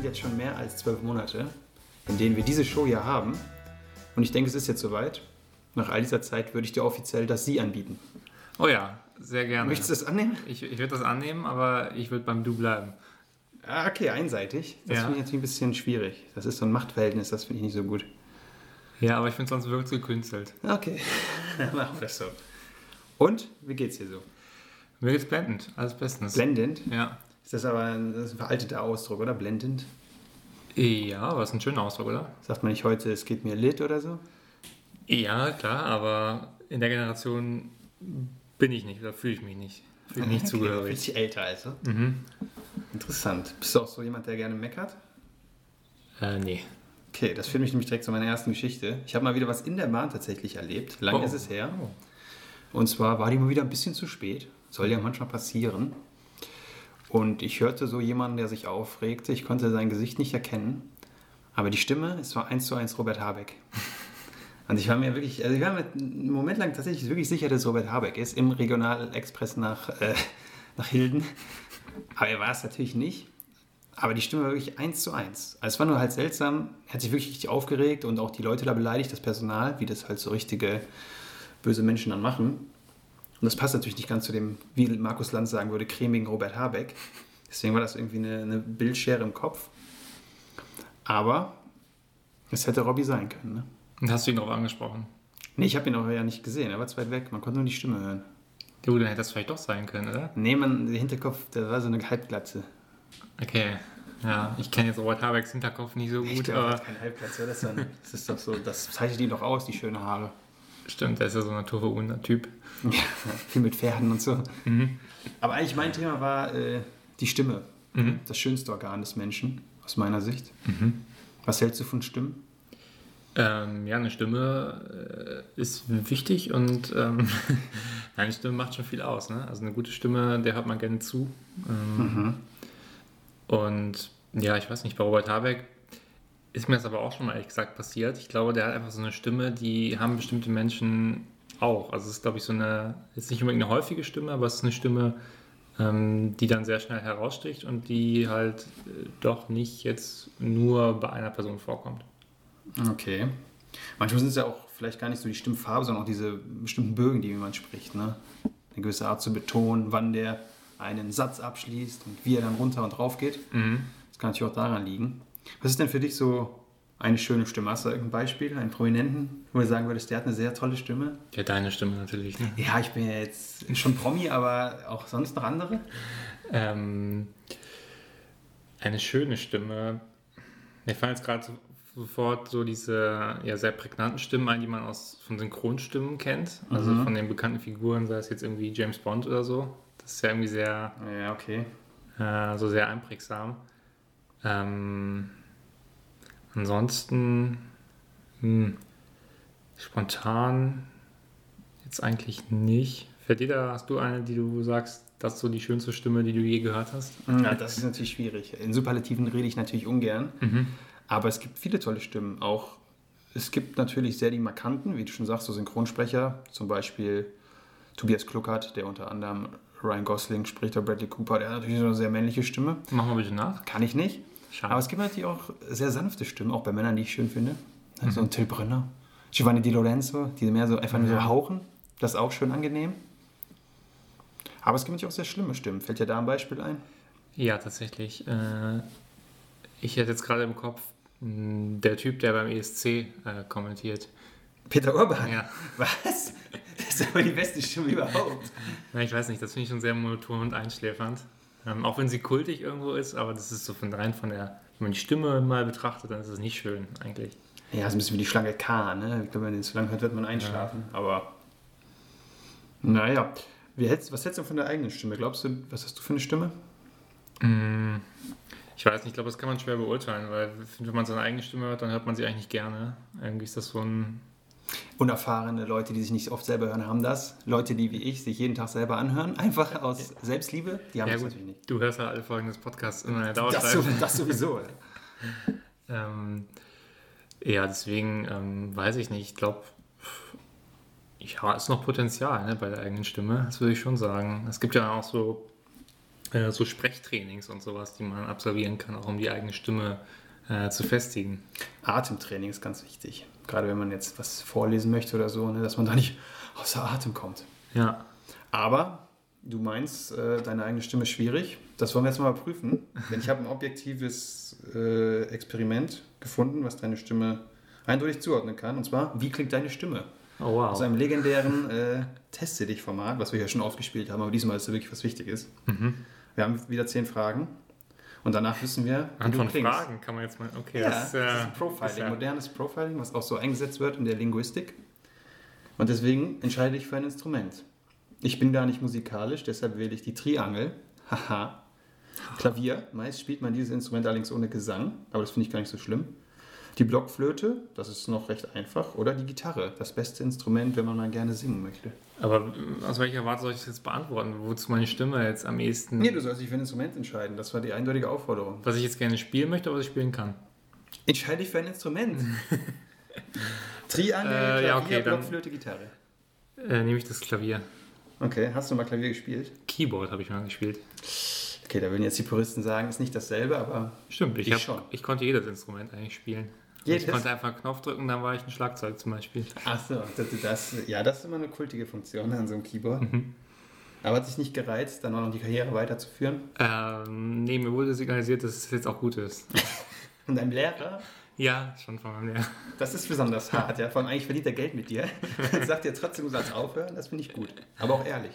Es sind jetzt schon mehr als zwölf Monate, in denen wir diese Show hier haben. Und ich denke, es ist jetzt soweit. Nach all dieser Zeit würde ich dir offiziell das Sie anbieten. Oh ja, sehr gerne. Möchtest du das annehmen? Ich, ich würde das annehmen, aber ich würde beim Du bleiben. Ah, okay, einseitig. Das Ja. finde ich natürlich ein bisschen schwierig. Das ist so ein Machtverhältnis, das finde ich nicht so gut. Ja, aber ich finde sonst wirkt es gekünstelt. Okay, dann machen wir das so. Und, wie geht's dir so? Mir geht's blendend, alles bestens. Blendend? ja. Ist das aber ein, das ist ein veralteter Ausdruck, oder? Blendend? Ja, aber ist ein schöner Ausdruck, oder? Sagt man nicht heute, es geht mir lit oder so? Ja, klar, aber in der Generation bin ich nicht oder fühle ich mich nicht. Fühle mich nicht Okay, zugehörig. Bisschen älter also. Mhm. Interessant. Bist du auch so jemand, der gerne meckert? Äh, nee. Okay, das führt mich nämlich direkt zu meiner ersten Geschichte. Ich habe mal wieder was in der Bahn tatsächlich erlebt. Lange Oh. ist es her. Und zwar war die mal wieder ein bisschen zu spät. Soll ja manchmal passieren. Und ich hörte so jemanden, der sich aufregte. Ich konnte sein Gesicht nicht erkennen. Aber die Stimme, es war eins zu eins Robert Habeck. Und ich war mir wirklich, also ich war mir einen Moment lang tatsächlich wirklich sicher, dass es Robert Habeck ist, im Regionalexpress nach, äh, nach Hilden. Aber er war es natürlich nicht. Aber die Stimme war wirklich eins zu eins. Also es war nur halt seltsam. Er hat sich wirklich richtig aufgeregt und auch die Leute da beleidigt, das Personal, wie das halt so richtige böse Menschen dann machen. Und das passt natürlich nicht ganz zu dem, wie Markus Lanz sagen würde, cremigen Robert Habeck. Deswegen war das irgendwie eine, eine Bildschere im Kopf. Aber es hätte Robby sein können. Ne? Und hast du ihn darauf angesprochen? Nee, ich habe ihn auch ja nicht gesehen. Er war zu weit weg. Man konnte nur die Stimme hören. Du, dann hätte das vielleicht doch sein können, oder? Nee, man, der Hinterkopf, der war so eine Halbglatze. Okay. Ja, ich kenne jetzt Robert Habecks Hinterkopf nicht so Ich gut, glaube, aber kein Halbglatze. Das dann, das ist doch so, das zeichnet ihn doch aus, die schönen Haare. Stimmt, der ist ja so ein naturverunter Typ. Ja, viel mit Pferden und so. Mhm. Aber eigentlich mein Thema war äh, die Stimme. Mhm. Das schönste Organ des Menschen, aus meiner Sicht. Mhm. Was hältst du von Stimmen? Ähm, ja, eine Stimme äh, ist wichtig und ähm, eine Stimme macht schon viel aus. Ne? Also eine gute Stimme, der hört man gerne zu. Ähm, Und ja, ich weiß nicht, bei Robert Habeck ist mir das aber auch schon mal ehrlich gesagt passiert. Ich glaube, der hat einfach so eine Stimme, die haben bestimmte Menschen auch. Also es ist, glaube ich, so eine, ist nicht unbedingt eine häufige Stimme, aber es ist eine Stimme, ähm, die dann sehr schnell heraussticht und die halt äh, doch nicht jetzt nur bei einer Person vorkommt. Okay. Manchmal sind es ja auch vielleicht gar nicht so die Stimmfarbe, sondern auch diese bestimmten Bögen, die jemand spricht. Ne? Eine gewisse Art zu betonen, wann der einen Satz abschließt und wie er dann runter und rauf geht. Das kann natürlich auch daran liegen. Was ist denn für dich so eine schöne Stimme? Hast du irgendein Beispiel, einen Prominenten, wo du sagen würdest, der hat eine sehr tolle Stimme? Ja, deine Stimme natürlich. Ne? Ja, ich bin ja jetzt schon Promi, aber auch sonst noch andere? Ähm, eine schöne Stimme. Mir fallen jetzt gerade so, sofort so diese ja, sehr prägnanten Stimmen ein, die man aus von Synchronstimmen kennt. Also von den bekannten Figuren, sei es jetzt irgendwie James Bond oder so. Das ist ja irgendwie sehr, Ja, okay. äh, so sehr einprägsam. Ähm, ansonsten hm, spontan jetzt eigentlich nicht. Da, hast du eine, die du sagst, das ist so die schönste Stimme, die du je gehört hast? Ja, das ist natürlich schwierig. In Superlativen rede ich natürlich ungern. Aber es gibt viele tolle Stimmen. Auch es gibt natürlich sehr die markanten, wie du schon sagst, so Synchronsprecher. Zum Beispiel Tobias Kluckert, der unter anderem Ryan Gosling spricht, oder Bradley Cooper, der hat natürlich so eine sehr männliche Stimme. Machen wir bitte nach. Kann ich nicht. Schade. Aber es gibt natürlich auch sehr sanfte Stimmen, auch bei Männern, die ich schön finde. So ein Till Brünner, Giovanni Di Lorenzo, die mehr so einfach nur so Ja. hauchen. Das ist auch schön angenehm. Aber es gibt natürlich auch sehr schlimme Stimmen. Fällt dir da ein Beispiel ein? Ja, tatsächlich. Äh, ich hätte jetzt gerade im Kopf mh, der Typ, der beim ESC äh, kommentiert. Peter Urban. Ja. Was? Das ist aber die beste Stimme überhaupt. Ja, ich weiß nicht, das finde ich schon sehr monoton und einschläfernd. Ähm, auch wenn sie kultig irgendwo ist, aber das ist so von rein von der, wenn man die Stimme mal betrachtet, dann ist es nicht schön eigentlich. Ja, ist ein bisschen wie die Schlange K, ne? Ich glaube, wenn man den zu lang hört, wird man einschlafen. Aber. Naja. Wie hättest, was hältst du von der eigenen Stimme? Glaubst du, was hast du für eine Stimme? Mm, Ich weiß nicht, ich glaube, das kann man schwer beurteilen, weil wenn man seine eigene Stimme hört, dann hört man sie eigentlich gerne. Irgendwie ist das so ein. Unerfahrene Leute, die sich nicht oft selber hören, haben das. Leute, die wie ich sich jeden Tag selber anhören, einfach aus Selbstliebe, die haben Ja, das gut, natürlich nicht. du hörst ja alle Folgen des Podcasts immer in der Das, das sowieso. Ähm, ja, deswegen ähm, weiß ich nicht. Ich glaube, ja, ist noch Potenzial ne, bei der eigenen Stimme. Das würde ich schon sagen. Es gibt ja auch so äh, so Sprechtrainings und sowas, die man absolvieren kann, auch um die eigene Stimme äh, zu festigen. Atemtraining ist ganz wichtig. Gerade wenn man jetzt was vorlesen möchte oder so, ne, dass man da nicht außer Atem kommt. Ja. Aber du meinst, äh, deine eigene Stimme ist schwierig. Das wollen wir jetzt mal prüfen. Denn ich habe ein objektives äh, Experiment gefunden, was deine Stimme eindeutig zuordnen kann. Und zwar, wie klingt deine Stimme? Oh wow. Aus einem legendären äh, Teste dich Format, was wir ja schon aufgespielt haben, aber diesmal ist es wirklich was Wichtiges. Mhm. Wir haben wieder zehn Fragen und danach wissen wir, wie Anhand du. Fragen kann man jetzt mal. Okay, Ja, das, das, äh, ist ein Profiling, ist ja- modernes Profiling, was auch so eingesetzt wird in der Linguistik. Und deswegen entscheide ich für ein Instrument. Ich bin gar nicht musikalisch, deshalb wähle ich die Triangel. Haha. Klavier. Meist spielt man dieses Instrument allerdings ohne Gesang, aber das finde ich gar nicht so schlimm. Die Blockflöte, das ist noch recht einfach. Oder die Gitarre, das beste Instrument, wenn man mal gerne singen möchte. Aber äh, aus welcher Warte soll ich das jetzt beantworten? Wozu meine Stimme jetzt am ehesten. Nee, du sollst dich für ein Instrument entscheiden. Das war die eindeutige Aufforderung. Was ich jetzt gerne spielen möchte, was ich spielen kann. Entscheide dich für ein Instrument. Triangel, Äh, ja, okay, Blockflöte, Gitarre. Äh, nehme ich das Klavier. Okay, hast du mal Klavier gespielt? Keyboard habe ich mal gespielt. Okay, da würden jetzt die Puristen sagen, ist nicht dasselbe, aber Stimmt, ich, Ich hab, schon. ich konnte jedes Instrument eigentlich spielen. Jedes? Ich konnte einfach einen Knopf drücken, dann war ich ein Schlagzeug zum Beispiel. ach so, das, das, ja, das ist immer eine kultige Funktion an so einem Keyboard. Mhm. Aber hat sich nicht gereizt, dann auch noch die Karriere weiterzuführen? Ähm, nee, mir wurde signalisiert, dass es jetzt auch gut ist. Und dein Lehrer, ja, schon von meinem Lehrer. das ist besonders hart, ja. Vor allem eigentlich verdient er Geld mit dir. Und sagt dir trotzdem, du sollst aufhören, das finde ich gut. Aber auch ehrlich.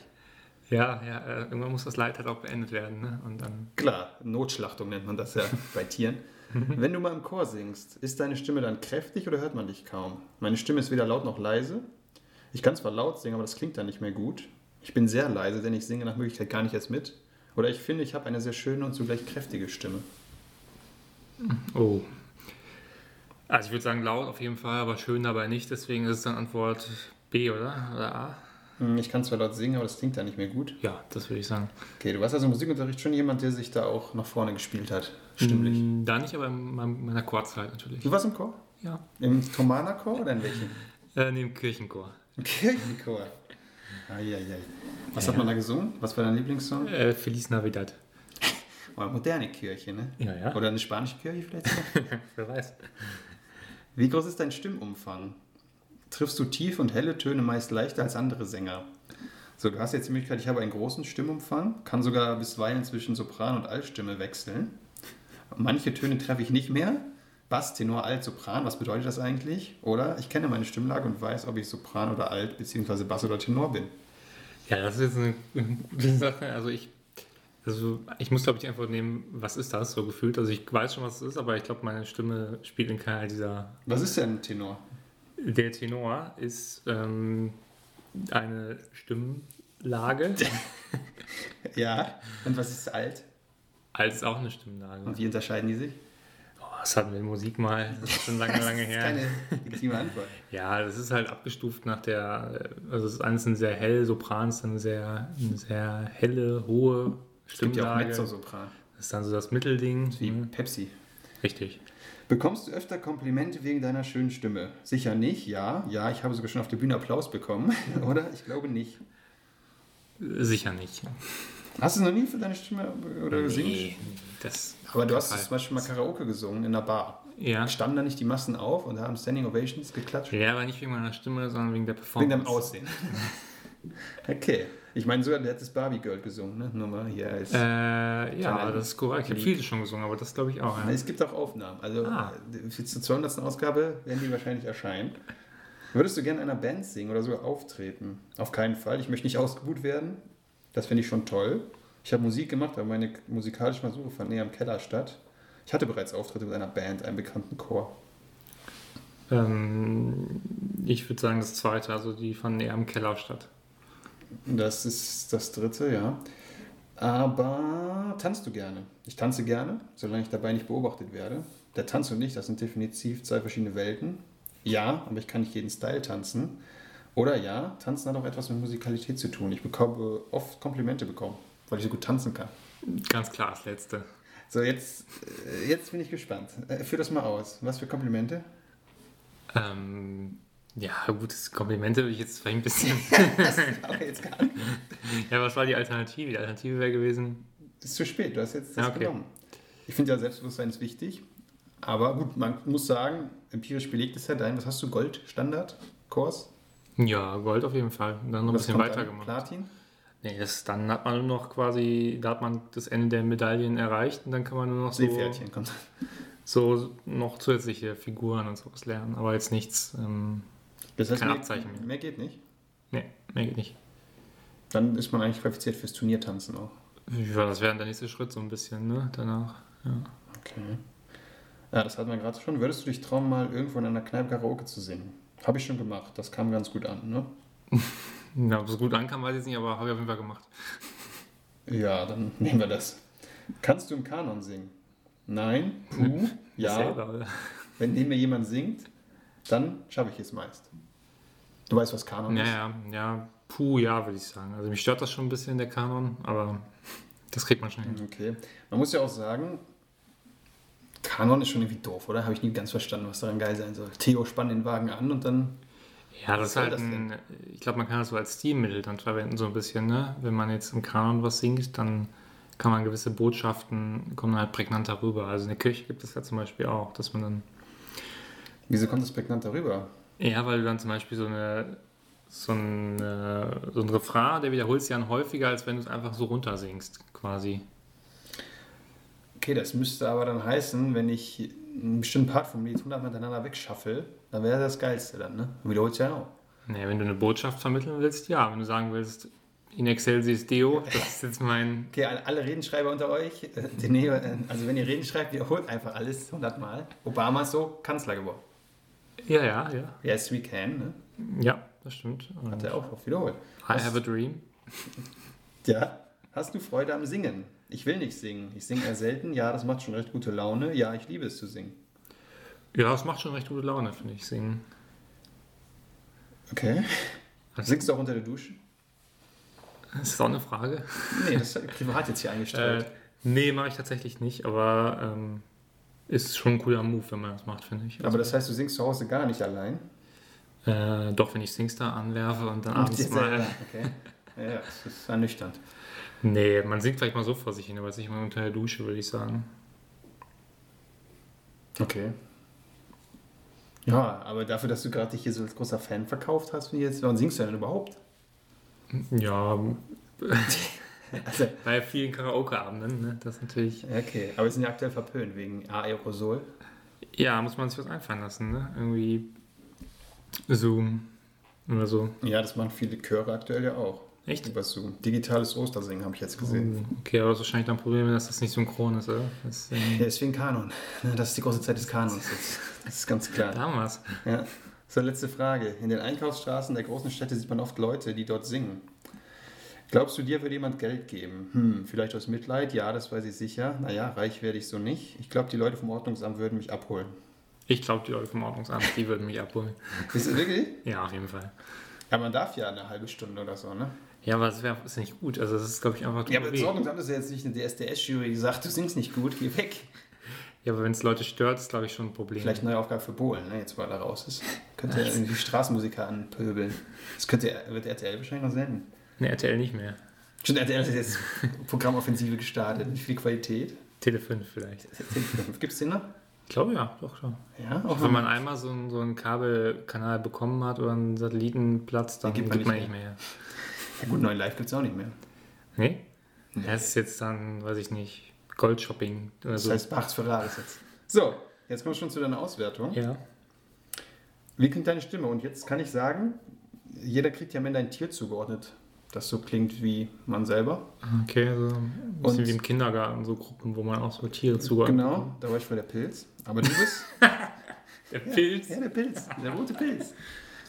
Ja, ja, äh, irgendwann muss das Leid halt auch beendet werden. Ne? Und dann, Klar, Notschlachtung nennt man das ja bei Tieren. Wenn du mal im Chor singst, ist deine Stimme dann kräftig oder hört man dich kaum? Meine Stimme ist weder laut noch leise. Ich kann zwar laut singen, aber das klingt dann nicht mehr gut. Ich bin sehr leise, denn ich singe nach Möglichkeit gar nicht erst mit. Oder ich finde, ich habe eine sehr schöne und zugleich kräftige Stimme. oh. Also ich würde sagen laut auf jeden Fall, aber schön dabei nicht. Deswegen ist es dann Antwort B, oder? Oder A? Hm, Ich kann zwar laut singen, aber das klingt dann nicht mehr gut. Ja, das würde ich sagen. Okay, du warst also im Musikunterricht schon jemand, der sich da auch nach vorne gespielt hat. Stimmlich. Mm, Da nicht, aber in meiner Chorzeit natürlich. Du warst im Chor? Ja. Im Thomaner-Chor oder in welchem? Äh, neben Kirchenchor. Im Kirchenchor. Eieiei. Was hat man da gesungen? Was war dein Lieblingssong? Äh, Feliz Navidad. Oh, moderne Kirche, ne? Ja, ja. Oder eine spanische Kirche vielleicht? Wer weiß. Wie groß ist dein Stimmumfang? Triffst du tief und helle Töne meist leichter als andere Sänger? So, du hast jetzt die Möglichkeit, ich habe einen großen Stimmumfang, kann sogar bisweilen zwischen Sopran und Altstimme wechseln. Manche Töne treffe ich nicht mehr. Bass, Tenor, Alt, Sopran, was bedeutet das eigentlich? Oder ich kenne meine Stimmlage und weiß, ob ich Sopran oder Alt bzw. Bass oder Tenor bin. Ja, das ist jetzt eine gute Sache. Also ich, also ich muss glaube ich einfach nehmen, was ist das so gefühlt. Also ich weiß schon, was es ist, aber ich glaube, meine Stimme spielt in keiner dieser. Was ist denn ein Tenor? Der Tenor ist ähm, eine Stimmlage. Ja. Und was ist Alt? Als auch eine Stimmlage. Und wie unterscheiden die sich? Oh, das hatten wir in Musik mal. Das ist schon lange, lange Das ist her. keine legitime Antwort. Ja, das ist halt abgestuft nach der, also das eine ist ein sehr hell, Sopran ist eine sehr, eine sehr helle, hohe Es gibt ja auch Stimmlage. Mezzosopran, das ist dann so das Mittelding. wie Mhm. Pepsi. Richtig. Bekommst du öfter Komplimente wegen deiner schönen Stimme? Sicher nicht, ja. Ja, ich habe sogar schon auf der Bühne Applaus bekommen. Oder? Ich glaube nicht. Sicher nicht. Hast du noch nie für deine Stimme oder gesungen? Nee, das. Aber du hast Fall. zum Beispiel mal Karaoke gesungen in einer Bar. Ja. Standen da nicht die Massen auf und haben Standing Ovations geklatscht? Ja, aber nicht wegen meiner Stimme, sondern wegen der Wegen Performance. deinem Aussehen. okay. Ich meine, sogar der hat das Barbie Girl gesungen, ne? Nur mal hier als. Äh, ja, das ist korrekt. Ich habe viele schon gesungen, aber das glaube ich auch. Ja. Es gibt auch Aufnahmen. Also Ah. äh, für zur 200. Ausgabe werden die wahrscheinlich erscheinen. Würdest du gerne in einer Band singen oder sogar auftreten? Auf keinen Fall. Ich möchte nicht ausgebucht werden. Das finde ich schon toll. Ich habe Musik gemacht, aber meine musikalische Versuche fanden eher im Keller statt. Ich hatte bereits Auftritte mit einer Band, einem bekannten Chor. Ähm, ich würde sagen, das zweite, also die fanden eher im Keller statt. Das ist das dritte, ja. Aber tanzt du gerne? Ich tanze gerne, solange ich dabei nicht beobachtet werde. Der Tanz und ich, das sind definitiv zwei verschiedene Welten. Ja, aber ich kann nicht jeden Style tanzen. Oder ja, Tanzen hat auch etwas mit Musikalität zu tun. Ich bekomme oft Komplimente bekommen, weil ich so gut tanzen kann. Ganz klar, das letzte. So, jetzt, äh, jetzt bin ich gespannt. Äh, Führ das mal aus. Was für Komplimente? Ähm, ja, gutes Komplimente würde ich jetzt vielleicht ein bisschen. Aber jetzt gar nicht. ja, was war die Alternative? Die Alternative wäre gewesen. ist zu spät. Du hast jetzt das Ja, okay. genommen. Ich finde ja, Selbstbewusstsein ist wichtig. Aber gut, man muss sagen, empirisch belegt ist ja dein, was hast du, Gold, Standard, Kurs? Ja, Gold auf jeden Fall. Und dann noch ein bisschen kommt weiter dann? gemacht. Platin? Nee, das, dann hat man nur noch quasi, da hat man das Ende der Medaillen erreicht und dann kann man nur noch so, kommt. so noch zusätzliche Figuren und sowas lernen. Aber jetzt nichts, ähm, Das heißt, Kein mehr, Abzeichen mehr. mehr geht nicht. nee, mehr geht nicht. Dann ist man eigentlich qualifiziert fürs Turniertanzen auch. Ja, das wäre der nächste Schritt so ein bisschen, ne? Danach. Ja. Okay. Ja, das hatten wir gerade schon. Würdest du dich trauen, mal irgendwo in einer Kneipe Karaoke zu singen? Habe ich schon gemacht. Das kam ganz gut an, ne? Ja, ob es gut ankam, weiß ich jetzt nicht, aber habe ich auf jeden Fall gemacht. Ja, dann nehmen wir das. Kannst du im Kanon singen? Nein? Puh? Ja. Selber? Wenn neben mir jemand singt, dann schaffe ich es meist. Du weißt, was Kanon Ja, ist? ja, ja, puh, ja, würde ich sagen. Also mich stört das schon ein bisschen, der Kanon, aber das kriegt man schon hin. Okay. Man muss ja auch sagen, Kanon ist schon irgendwie doof, oder? Habe ich nie ganz verstanden, was daran geil sein soll. Theo spannt den Wagen an und dann. Ja, das ist halt das ein, ich glaube, man kann das so als Stilmittel dann verwenden, so ein bisschen, ne? Wenn man jetzt im Kanon was singt, dann kann man gewisse Botschaften, kommen halt prägnanter rüber. Also in der Kirche gibt es ja zum Beispiel auch, dass man dann, Wieso kommt das prägnant darüber? ja, weil du dann zum Beispiel so eine, so ein, so ein Refrain, der wiederholst ja dann häufiger, als wenn du es einfach so runter singst, quasi. Okay, das müsste aber dann heißen, wenn ich einen bestimmten Part vom Lied 100 miteinander wegschaffel, dann wäre das Geilste dann, ne? Und wiederholt ja auch. Nee, wenn du eine Botschaft vermitteln willst, ja. Wenn du sagen willst, in excelsis Deo, das ist jetzt mein. Okay, alle, Redenschreiber unter euch, äh, äh, also wenn ihr Reden schreibt, wiederholt einfach alles 100 Mal. Obama ist so Kanzler geworden. Ja, ja, ja. Yes, we can, ne? Ja, das stimmt. Und Hat er auch oft wiederholt. I have a dream. Ja. Hast du Freude am Singen? Ich will nicht singen. Ich singe eher selten. Ja, das macht schon recht gute Laune. Ja, ich liebe es zu singen. Ja, es macht schon recht gute Laune, finde ich, singen. Okay. Also- Singst du auch unter der Dusche? Das ist auch eine Frage. Nee, das ist privat jetzt hier eingestellt. Äh, nee, mache ich tatsächlich nicht, aber ähm, ist schon ein cooler Move, wenn man das macht, finde ich. Aber das heißt, du singst zu Hause gar nicht allein? äh, doch, wenn ich Singstar anwerfe und dann abends mal. Okay. Ja, das ist ernüchternd. Nee, man singt vielleicht mal so vor sich hin, aber jetzt nicht mal unter der Dusche, würde ich sagen. Okay. Ja, aber dafür, dass du gerade dich hier so als großer Fan verkauft hast, wie jetzt, warum singst du denn überhaupt? Ja, Also, bei vielen Karaoke-Abenden, ne? Das ist natürlich. okay, aber wir sind ja aktuell verpönt wegen Aerosol. Ja, muss man sich was einfallen lassen, ne? Irgendwie Zoom oder so. Ja, das machen viele Chöre aktuell ja auch. Echt? Über Zoom. Digitales Ostersingen habe ich jetzt gesehen. Oh, Okay, aber das ist wahrscheinlich dann ein Problem, dass das nicht synchron ist, oder? Das, ähm, Ja, deswegen Kanon. Das ist die große Zeit des Kanons jetzt. Das ist ganz klar. da haben wir es. Ja. So, letzte Frage. In den Einkaufsstraßen der großen Städte sieht man oft Leute, die dort singen. Glaubst du, dir würde jemand Geld geben? Hm, vielleicht aus Mitleid? Ja, das weiß ich sicher. Naja, reich werde ich so nicht. Ich glaube, die Leute vom Ordnungsamt würden mich abholen. Ich glaube, die Leute vom Ordnungsamt, die würden mich abholen. Ist wirklich? Ja, auf jeden Fall. Ja, man darf ja eine halbe Stunde oder so, ne? Ja, aber das wäre ist nicht gut. Also, das ist, glaube ich, einfach. Ja, aber Ordnungsamt ist ja jetzt nicht eine DSDS-Jury, die sagt, du singst nicht gut, geh weg. Ja, aber wenn es Leute stört, ist, glaube ich, schon ein Problem. Vielleicht eine neue Aufgabe für Bohlen, ne? jetzt weil er raus ist. Könnte er irgendwie Straßenmusiker anpöbeln. Das könnte, wird RTL wahrscheinlich noch senden. Ne, RTL nicht mehr. Schon RTL hat jetzt Programmoffensive gestartet. Mit viel Qualität. Tele 5 vielleicht. Gibt es den noch? Ich glaube ja, doch schon. Ja, Auch wenn man einmal so einen, so einen Kabelkanal bekommen hat oder einen Satellitenplatz, dann gibt man, nicht mehr. Ja, gut, neuen Live gibt es auch nicht mehr. Nee? Das ist jetzt dann, weiß ich nicht, Goldshopping oder Das so. heißt, Bachs Ferraris jetzt. So, jetzt kommen wir schon zu deiner Auswertung. ja. Wie klingt deine Stimme? Und jetzt kann ich sagen, jeder kriegt ja am Ende ein Tier zugeordnet, das so klingt wie man selber. Okay, so ein bisschen Und- wie im Kindergarten, so Gruppen, wo man auch so Tiere zugeordnet Genau, da war ich voll der Pilz. Aber du bist. Der Pilz. ja, der Pilz. Der rote Pilz.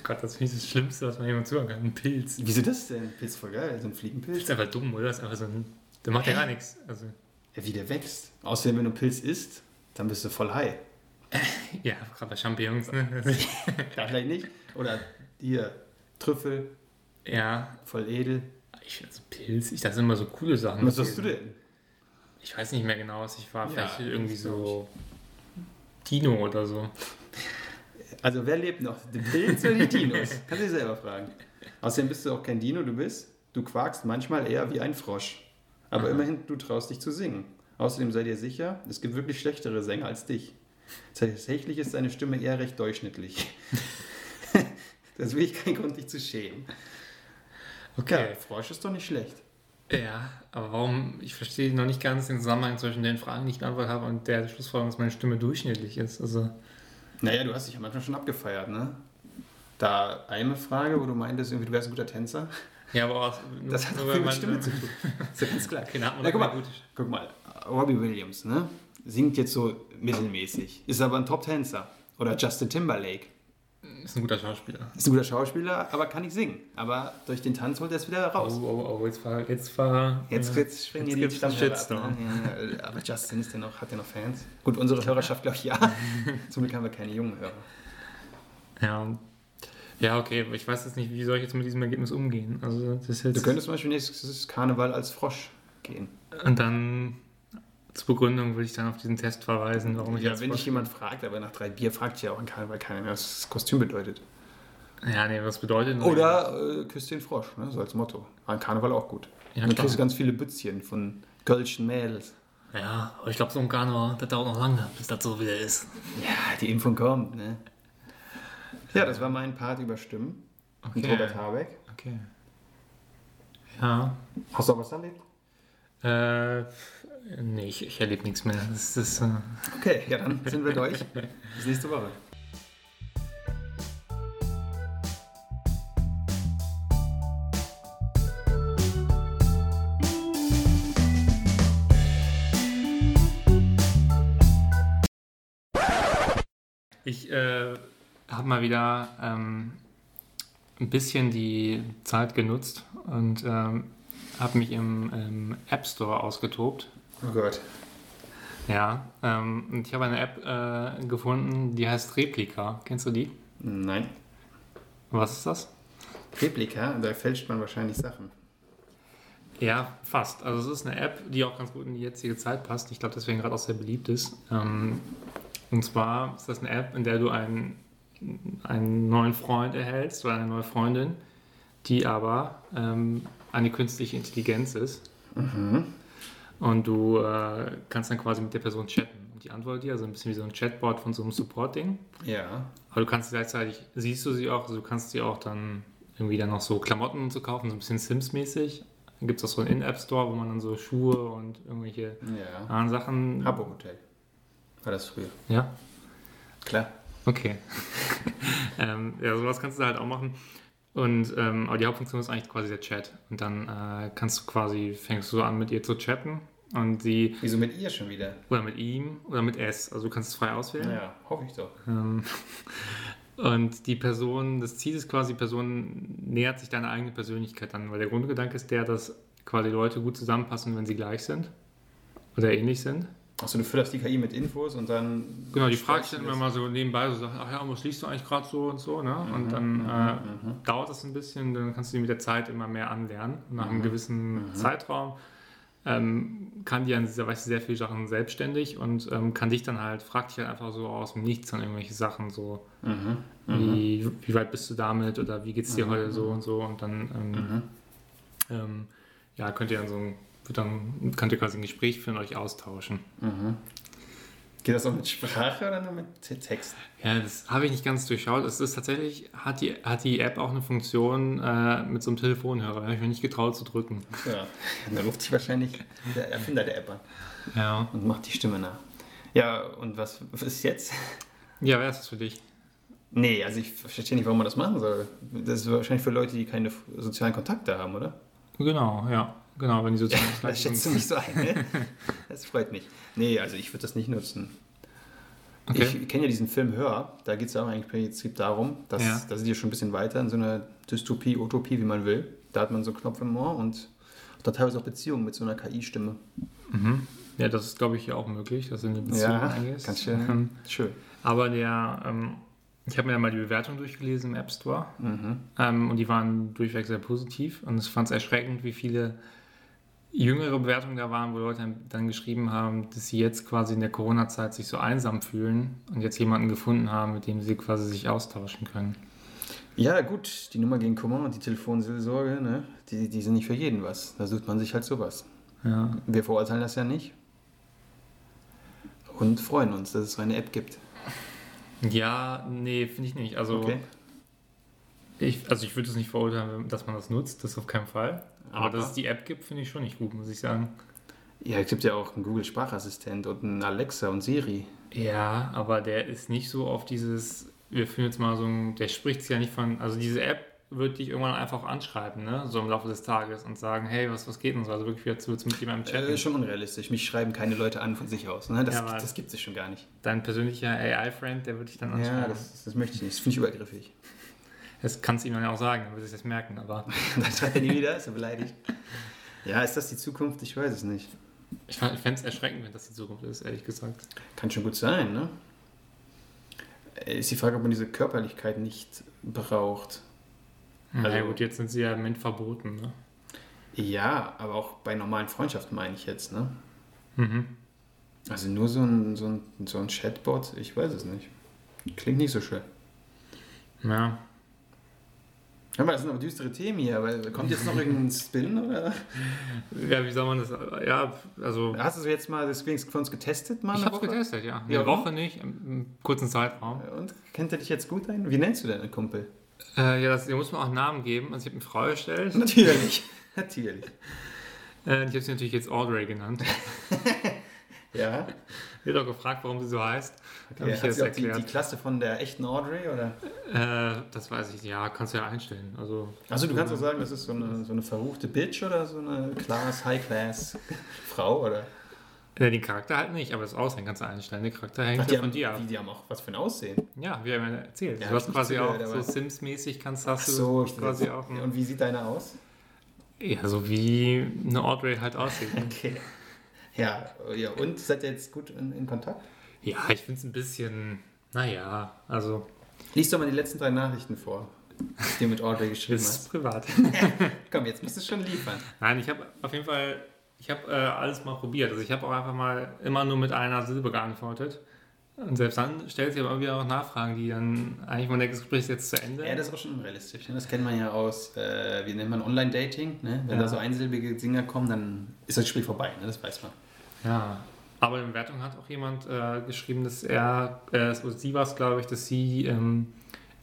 Gott, das finde ich das Schlimmste, was man jemand zuhören kann. Ein Pilz. Wieso das denn? Pilz ist voll geil, so ein Das Fliegenpilz. ist einfach dumm, oder? Das ist einfach so ein. Der macht ja gar nichts. Also, Ja, wie der wächst. Außerdem, wenn du Pilz isst, dann bist du voll high. ja, gerade bei Champignons, ne? Ja, vielleicht nicht. Oder hier, Trüffel, ja, voll edel. ich finde so Pilz, ich dachte immer so coole Sachen. Was hast du denn? Ich weiß nicht mehr genau, was ich war. Ja, Vielleicht irgendwie das so. Dino oder so. Also, wer lebt noch? Der Pilz oder die Dinos? Kannst du dich selber fragen. Außerdem bist du auch kein Dino, du bist, du quakst manchmal eher wie ein Frosch. Aber immerhin, du traust dich zu singen. Außerdem sei dir sicher, es gibt wirklich schlechtere Sänger als dich. Tatsächlich ist deine Stimme eher recht durchschnittlich. das will ich kein Grund, dich zu schämen. Okay. Ja, Frosch ist doch nicht schlecht. Ja, aber warum, ich verstehe noch nicht ganz den Zusammenhang zwischen den Fragen, die ich beantwortet habe und der Schlussfolgerung, dass meine Stimme durchschnittlich ist. Also, Naja, du hast dich ja manchmal schon abgefeiert, ne? Da eine Frage, wo du meintest, irgendwie, du wärst ein guter Tänzer. ja, aber auch, Das hat auch mit Stimme zu tun. Ist ja ganz klar. Ahnung, Ja, guck, mal, gut. guck mal, Robbie Williams, ne? Singt jetzt so mittelmäßig, ist aber ein Top-Tänzer. Oder Justin Timberlake. Ist ein guter Schauspieler. Ist ein guter Schauspieler, aber kann nicht singen. Aber durch den Tanz holt er es wieder Oh, raus. oh, oh, jetzt war, jetzt war. Jetzt, äh, jetzt springen jetzt die gibt's einen Stammhörer ab, Shitstorm. ne? ja, ja, aber Justin ist der noch, hat der noch Fans? Gut, unsere Hörerschaft glaube ich ja. Zum Glück haben wir keine jungen Hörer. Ja. Ja, okay, ich weiß jetzt nicht, wie soll ich jetzt mit diesem Ergebnis umgehen? Also, das ist jetzt. Du könntest zum Beispiel nächstes Karneval als Frosch gehen. Und dann zur Begründung würde ich dann auf diesen Test verweisen, warum ich Ja, wenn dich jemand fragt, aber nach drei Bier fragt ja auch in Karneval keiner mehr, was das Kostüm bedeutet. Ja, nee, was bedeutet Oder äh, küsst den Frosch, ne? so als Motto. War in Karneval auch gut. Ja, Dann klar. kriegst du ganz viele Bützchen von Kölschen Mädels. Ja, aber ich glaube, so ein Karneval, das dauert noch lange, bis das so wieder ist. Ja, die Impfung kommt, ne? Ja, das war mein Part über Stimmen. Mit Okay. Robert Habeck. Okay. Ja. Hast du auch was erlebt? Äh, nee, ich, ich erlebe nichts mehr. Das ist, äh, Okay, ja, dann sind wir durch. Bis nächste Woche. Ich äh, habe mal wieder ähm, ein bisschen die Zeit genutzt und ähm, habe mich im, im App Store ausgetobt. Oh Gott. Ja, ähm, und ich habe eine App äh, gefunden, die heißt Replika. Kennst du die? Nein. Was ist das? Replika, da fälscht man wahrscheinlich Sachen. Ja, fast. Also es ist eine App, die auch ganz gut in die jetzige Zeit passt. Ich glaube, deswegen gerade auch sehr beliebt ist. Ähm, und zwar ist das eine App, in der du einen, einen neuen Freund erhältst oder eine neue Freundin, die aber ähm, eine künstliche Intelligenz ist. Und du äh, kannst dann quasi mit der Person chatten. Und die antwortet dir, also ein bisschen wie so ein Chatbot von so einem Support-Ding. Ja. Aber du kannst gleichzeitig, siehst du sie auch, also du kannst sie auch dann irgendwie dann noch so Klamotten und so kaufen, so ein bisschen Sims-mäßig. Dann gibt es auch so einen In-App-Store, wo man dann so Schuhe und irgendwelche Ja. anderen Sachen. Habbo Hotel. War das früher? Ja, Klar. okay. ähm, ja, sowas kannst du halt auch machen. Und ähm, aber die Hauptfunktion ist eigentlich quasi der Chat. Und dann äh, kannst du quasi, fängst du so an mit ihr zu chatten und sie, Wieso mit ihr schon wieder? oder mit ihm oder mit es. Also du kannst es frei auswählen. Ja, hoffe ich doch. Ähm, Und die Person, das Ziel ist quasi, die Person nähert sich deiner eigenen Persönlichkeit an, weil der Grundgedanke ist der, dass quasi Leute gut zusammenpassen, wenn sie gleich sind oder ähnlich sind. Achso, du fütterst die KI mit Infos und dann. Genau, die fragst sprechen dann immer mal so nebenbei, so sagt, ach ja, was liest du eigentlich gerade so und so, ne? Und dann äh, dauert das ein bisschen, dann kannst du die mit der Zeit immer mehr anlernen. Nach einem gewissen Zeitraum ähm, kann die an dieser Weise sehr viele Sachen selbstständig und ähm, kann dich dann halt, fragt dich halt einfach so aus dem Nichts an irgendwelche Sachen, so Mhm. wie, wie weit bist du damit oder wie geht's dir heute so und so und dann ähm, ähm, ja, könnt ihr dann so ein, dann könnt ihr quasi ein Gespräch führen und euch austauschen. Geht das auch mit Sprache oder nur mit Te- Text? Ja, das habe ich nicht ganz durchschaut. Es ist tatsächlich, hat die, hat die App auch eine Funktion äh, mit so einem Telefonhörer. Da habe ich mir nicht getraut zu drücken. Ja. Dann ruft sich wahrscheinlich der Erfinder der App an Ja. und macht die Stimme nach. Ja, und was, was ist jetzt? Ja, wer ist das für dich? Nee, also ich verstehe nicht, warum man das machen soll. Das ist wahrscheinlich für Leute, die keine sozialen Kontakte haben, oder? Genau, ja. Genau, wenn die sozialen Das schätzt du mich so ein, ne? Das freut mich. Nee, also ich würde das nicht nutzen. Okay. Ich kenne ja diesen Film Hör, da geht es auch eigentlich im Prinzip darum, dass Ja. da sind die schon ein bisschen weiter in so einer Dystopie, Utopie, wie man will. Da hat man so einen Knopf im Ohr und da teilweise auch Beziehungen mit so einer KI-Stimme. Mhm. Ja, das ist, glaube ich, hier auch möglich, dass du eine Beziehung Ja, eingehst. ganz schön. Ähm, Schön. Aber der, ähm, ich habe mir ja mal die Bewertung durchgelesen im App Store Mhm. ähm, und die waren durchweg sehr positiv und ich fand es erschreckend, wie viele jüngere Bewertungen da waren, wo Leute dann- geschrieben haben, dass sie jetzt quasi in der Corona-Zeit sich so einsam fühlen und jetzt jemanden gefunden haben, mit dem sie quasi sich austauschen können. Ja, gut, die Nummer gegen Kummer und die Telefonseelsorge, ne, die, die sind nicht für jeden was. Da sucht man sich halt sowas. Ja. Wir verurteilen das ja nicht. Und freuen uns, dass es so eine App gibt. Ja, nee, finde ich nicht. Also, Okay. ich, also ich würde es nicht verurteilen, dass man das nutzt, das auf keinen Fall. Aber, dass es die App gibt, finde ich schon nicht gut, muss ich sagen. Ja, es gibt ja auch einen Google-Sprachassistent und einen Alexa und Siri. Ja, aber der ist nicht so auf dieses, wir führen jetzt mal so ein, der spricht sich ja nicht von, also diese App wird dich irgendwann einfach anschreiben, ne? so im Laufe des Tages und sagen, hey, was, was geht denn so? Also wirklich, jetzt du mit jemandem chatten. Äh, schon unrealistisch. Mich schreiben keine Leute an von sich aus. Ne? Das, Ja, das gibt es schon gar nicht. Dein persönlicher AI-Friend, der wird dich dann Ja, anschreiben. das, das möchte ich nicht. Das finde ich übergriffig. Das kannst du ihm dann ja auch sagen, dann wird er sich das merken, aber Dann schreibt er nie wieder, ist er beleidigt. Ja, ist das die Zukunft? Ich weiß es nicht. ich, ich fände es erschreckend, wenn das die Zukunft ist, ehrlich gesagt. Kann schon gut sein, ne? Ist die Frage, ob man diese Körperlichkeit nicht braucht. Also, Also- ja gut, jetzt sind sie ja im Moment verboten, ne? Ja, aber auch bei normalen Freundschaften meine ich jetzt, ne? Mhm. Also nur so ein, so ein, so ein Chatbot, ich weiß es nicht. Klingt nicht so schön. Ja. Hör mal, das sind aber düstere Themen hier, aber kommt jetzt noch irgendein Spin oder? Ja, wie soll man das? Ja, also. Hast du jetzt mal das wenigstens für uns getestet mal Ich es Woche? getestet, ja. Ja, Eine und? Woche nicht, im, kurzen Zeitraum. Und kennt er dich jetzt gut ein? Wie nennst du deinen Kumpel? Äh, ja, das, da muss man auch einen Namen geben. Also ich habe eine Frau erstellt. Natürlich. Natürlich. Äh, ich habe sie natürlich jetzt Audrey genannt. Ja. Ich habe auch gefragt, warum sie so heißt. Habe Okay. ich jetzt auch die, die erklärt. Klasse von der echten Audrey? Oder? Äh, das weiß ich, ja, kannst du ja einstellen. Also, Also du kannst auch sagen, das ist so eine, so eine verruchte Bitch oder so eine Class, High-Class Frau oder? äh, den Charakter halt nicht, aber das Aussehen kannst du einstellen. Der Charakter hängt Ach, ja von haben, dir ab. die haben auch was für ein Aussehen. Ja, wie haben wir erzählt. Ja, du hast nicht quasi auch so Sims-mäßig kannst hast du so, ich quasi auch. Und wie sieht deine aus? Ja, so wie eine Audrey halt aussieht. Okay. Ja, ja und seid ihr jetzt gut in, in Kontakt? ja, ich finde es ein bisschen, naja, also Lies doch mal die letzten drei Nachrichten vor, die du mit Audrey geschrieben das hast. ist privat. Komm, jetzt musst du es schon liefern. Nein, ich habe auf jeden Fall, ich habe äh, alles mal probiert. Also ich habe auch einfach mal immer nur mit einer Silbe geantwortet. Und selbst dann stellt sich aber wieder auch Nachfragen, die dann eigentlich man denkt, das Gespräch ist jetzt zu Ende. Ja, das ist auch schon unrealistisch. Ne? Das kennt man ja aus, äh, wie nennt man Online-Dating. Ne? Wenn Ja. da so einsilbige Singer kommen, dann ist das Spiel vorbei. Ne? Das weiß man. Ja. Aber in Bewertung hat auch jemand äh, geschrieben, dass er, äh, sie war es, glaube ich, dass sie ähm,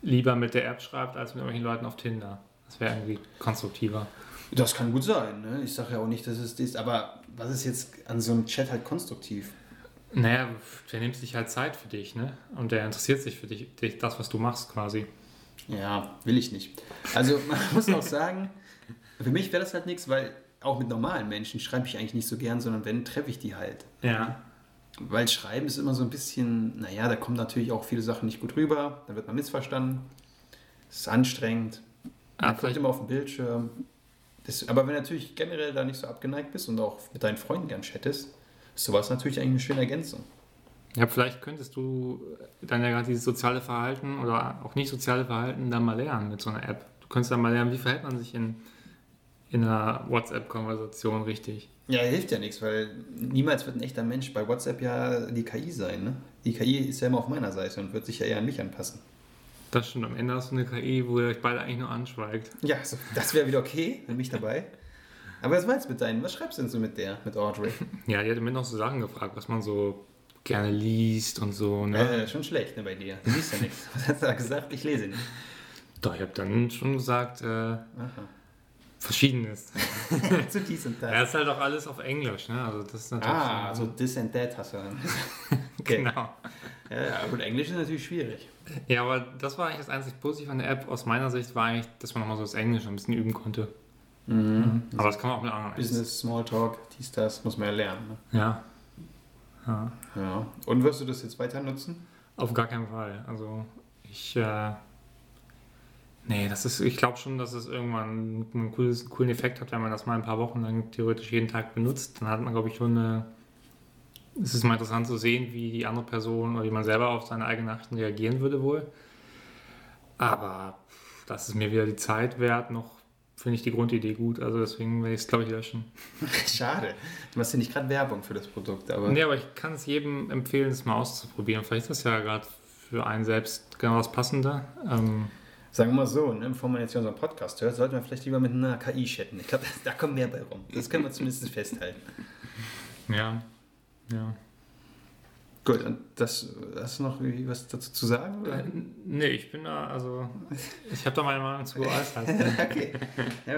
lieber mit der App schreibt, als mit irgendwelchen Leuten auf Tinder. Das wäre irgendwie konstruktiver. Das kann gut sein. Ne? Ich sage ja auch nicht, dass es ist. Aber was ist jetzt an so einem Chat halt konstruktiv? Naja, der nimmt sich halt Zeit für dich, ne? Und der interessiert sich für dich, dich das, was du machst, quasi. Ja, will ich nicht. Also man muss auch sagen, für mich wäre das halt nichts, weil auch mit normalen Menschen schreibe ich eigentlich nicht so gern, sondern wenn, treffe ich die halt. Ja. Weil Schreiben ist immer so ein bisschen, naja, da kommen natürlich auch viele Sachen nicht gut rüber, da wird man missverstanden, es ist anstrengend, Ah, man vielleicht, immer auf den Bildschirm. Das, aber wenn du natürlich generell da nicht so abgeneigt bist und auch mit deinen Freunden gern chattest, ist sowas natürlich eigentlich eine schöne Ergänzung. ja, vielleicht könntest du dann ja gerade dieses soziale Verhalten oder auch nicht soziale Verhalten dann mal lernen mit so einer App. Du könntest dann mal lernen, wie verhält man sich in, in einer WhatsApp-Konversation richtig. Ja, hilft ja nichts, weil niemals wird ein echter Mensch bei WhatsApp ja die KI sein. Ne? Die KI ist ja immer auf meiner Seite und wird sich ja eher an mich anpassen. Das stimmt, am Ende hast du eine KI, wo ihr euch beide eigentlich nur anschweigt. Ja, so, das wäre wieder okay, wenn mich dabei. Aber was meinst du mit deinen? Was schreibst du denn so mit der, mit Audrey? Ja, die hat mir noch so Sachen gefragt, was man so gerne liest und so. Ne? Äh, schon schlecht ne, bei dir. Du liest ja nichts. Was hast du da gesagt? Ich lese nicht. Doch, ich habe dann schon gesagt, äh, Aha. Verschiedenes. so dies und das. Ja, ist halt auch alles auf Englisch, ne? Also das ist natürlich. ah, schon- so this and that hast du dann. Okay. Genau. Ja, ja, gut, Englisch ist natürlich schwierig. Ja, aber das war eigentlich das einzig Positive an der App. Aus meiner Sicht war eigentlich, dass man nochmal so das Englisch ein bisschen üben konnte. Aber das kann man auch mit anderen. Business, Smalltalk, dies, das, muss man ja lernen. Ne? Ja. ja. Ja. Und wirst du das jetzt weiter nutzen? Auf gar keinen Fall. Also ich. Äh, nee, das ist. Ich glaube schon, dass es irgendwann einen cooles, coolen Effekt hat, wenn man das mal ein paar Wochen lang theoretisch jeden Tag benutzt. Dann hat man, glaube ich, schon eine. Es ist mal interessant zu sehen, wie die andere Person oder wie man selber auf seine eigenen Nachrichten reagieren würde wohl. Aber das ist mir wieder die Zeit wert. Noch finde ich die Grundidee gut. Also deswegen werde ich es, glaube ich, löschen. Schade. Du machst ja nicht gerade Werbung für das Produkt, aber. Nee, aber ich kann es jedem empfehlen, es mal auszuprobieren. Vielleicht ist das ja gerade für einen selbst genau das Passende. Ähm, Sagen wir mal so, ne, bevor man jetzt hier unseren Podcast hört, sollte man vielleicht lieber mit einer KI chatten. Ich glaube, da kommt mehr bei rum. Das können wir zumindest festhalten. Ja. Ja. Gut, und das, hast du noch was dazu zu sagen? Oder? Äh, nee, ich bin da, also, ich habe da meine Meinung zu geäußert. okay. Ja,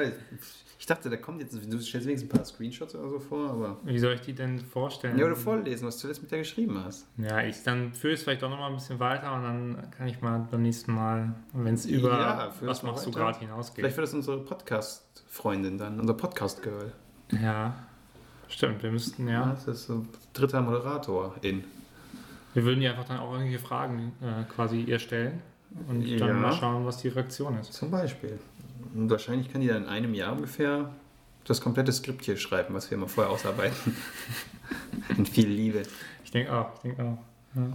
ich dachte, da kommt jetzt, du stellst wenigstens ein paar Screenshots oder so vor, aber. Wie soll ich die denn vorstellen? Ja, oder vorlesen, was du jetzt mit der geschrieben hast. Ja, ich dann führe es vielleicht auch noch mal ein bisschen weiter und dann kann ich mal beim nächsten Mal, wenn es über Ja, was machst du gerade hinausgeht. Vielleicht wird das unsere Podcast-Freundin dann, unser Podcast-Girl. Ja, stimmt, wir müssten, ja. Das ist so dritter Moderator in. Wir würden ihr einfach dann auch irgendwelche Fragen äh, quasi ihr stellen und dann Ja. mal schauen, was die Reaktion ist. Zum Beispiel. Und wahrscheinlich kann die dann in einem Jahr ungefähr das komplette Skript hier schreiben, was wir immer vorher ausarbeiten. in viel Liebe. Ich denke auch, ich denke auch. Ja.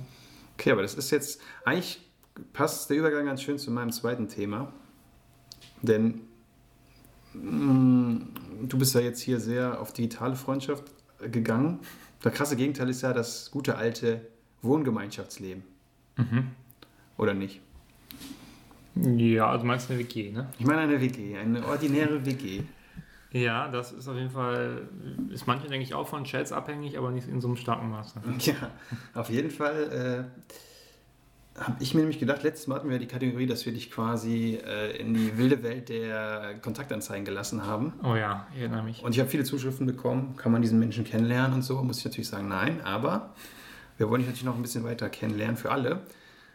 Okay, aber das ist jetzt, eigentlich passt der Übergang ganz schön zu meinem zweiten Thema. Denn mh, du bist ja jetzt hier sehr auf digitale Freundschaft gegangen. Das krasse Gegenteil ist ja das gute alte Wohngemeinschaftsleben. Mhm. Oder nicht? Ja, also meinst du eine WG, ne? Ich meine eine WG, eine ordinäre WG. Ja, das ist auf jeden Fall, ist manche, denke ich, auch von Chats abhängig, aber nicht in so einem starken Maße. Ja, auf jeden Fall äh, habe ich mir nämlich gedacht, letztes Mal hatten wir die Kategorie, dass wir dich quasi äh, in die wilde Welt der Kontaktanzeigen gelassen haben. Oh ja, ich erinnere mich. Und ich habe viele Zuschriften bekommen, kann man diesen Menschen kennenlernen und so, muss ich natürlich sagen, nein, aber wir wollen dich natürlich noch ein bisschen weiter kennenlernen für alle.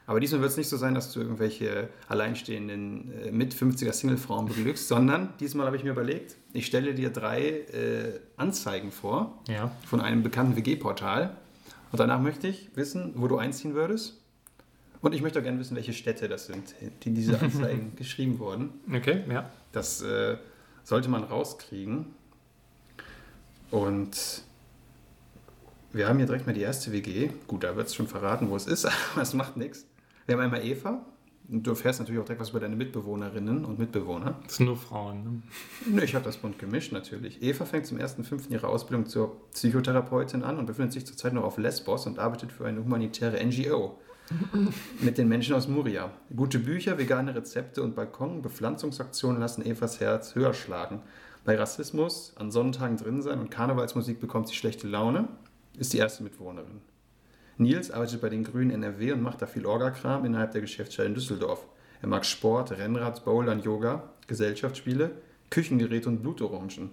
Aber diesmal wird es nicht so sein, dass du irgendwelche alleinstehenden äh, mit 50er Singlefrauen beglückst, sondern diesmal habe ich mir überlegt, ich stelle dir drei äh, Anzeigen vor Ja. von einem bekannten WG-Portal und danach möchte ich wissen, wo du einziehen würdest. Und ich möchte auch gerne wissen, welche Städte das sind, die diese Anzeigen geschrieben wurden. Okay, ja. Das äh, sollte man rauskriegen. Und wir haben hier direkt mal die erste WG. Gut, da wird es schon verraten, wo es ist, aber es macht nichts. Wir haben einmal Eva. Und du erfährst natürlich auch direkt was über deine Mitbewohnerinnen und Mitbewohner. Das sind nur Frauen. Ne? Nö, ich habe das bunt gemischt natürlich. Eva fängt zum 1.5. ihre Ausbildung zur Psychotherapeutin an und befindet sich zurzeit noch auf Lesbos und arbeitet für eine humanitäre NGO mit den Menschen aus Muria. Gute Bücher, vegane Rezepte und Balkon-Bepflanzungsaktionen lassen Evas Herz höher schlagen. Bei Rassismus, an Sonntagen drin sein und Karnevalsmusik bekommt sie schlechte Laune, ist die erste Mitwohnerin. Nils arbeitet bei den Grünen NRW und macht da viel Orgakram innerhalb der Geschäftsstelle in Düsseldorf. Er mag Sport, Rennrad, Bouldern, Yoga, Gesellschaftsspiele, Küchengeräte und Blutorangen.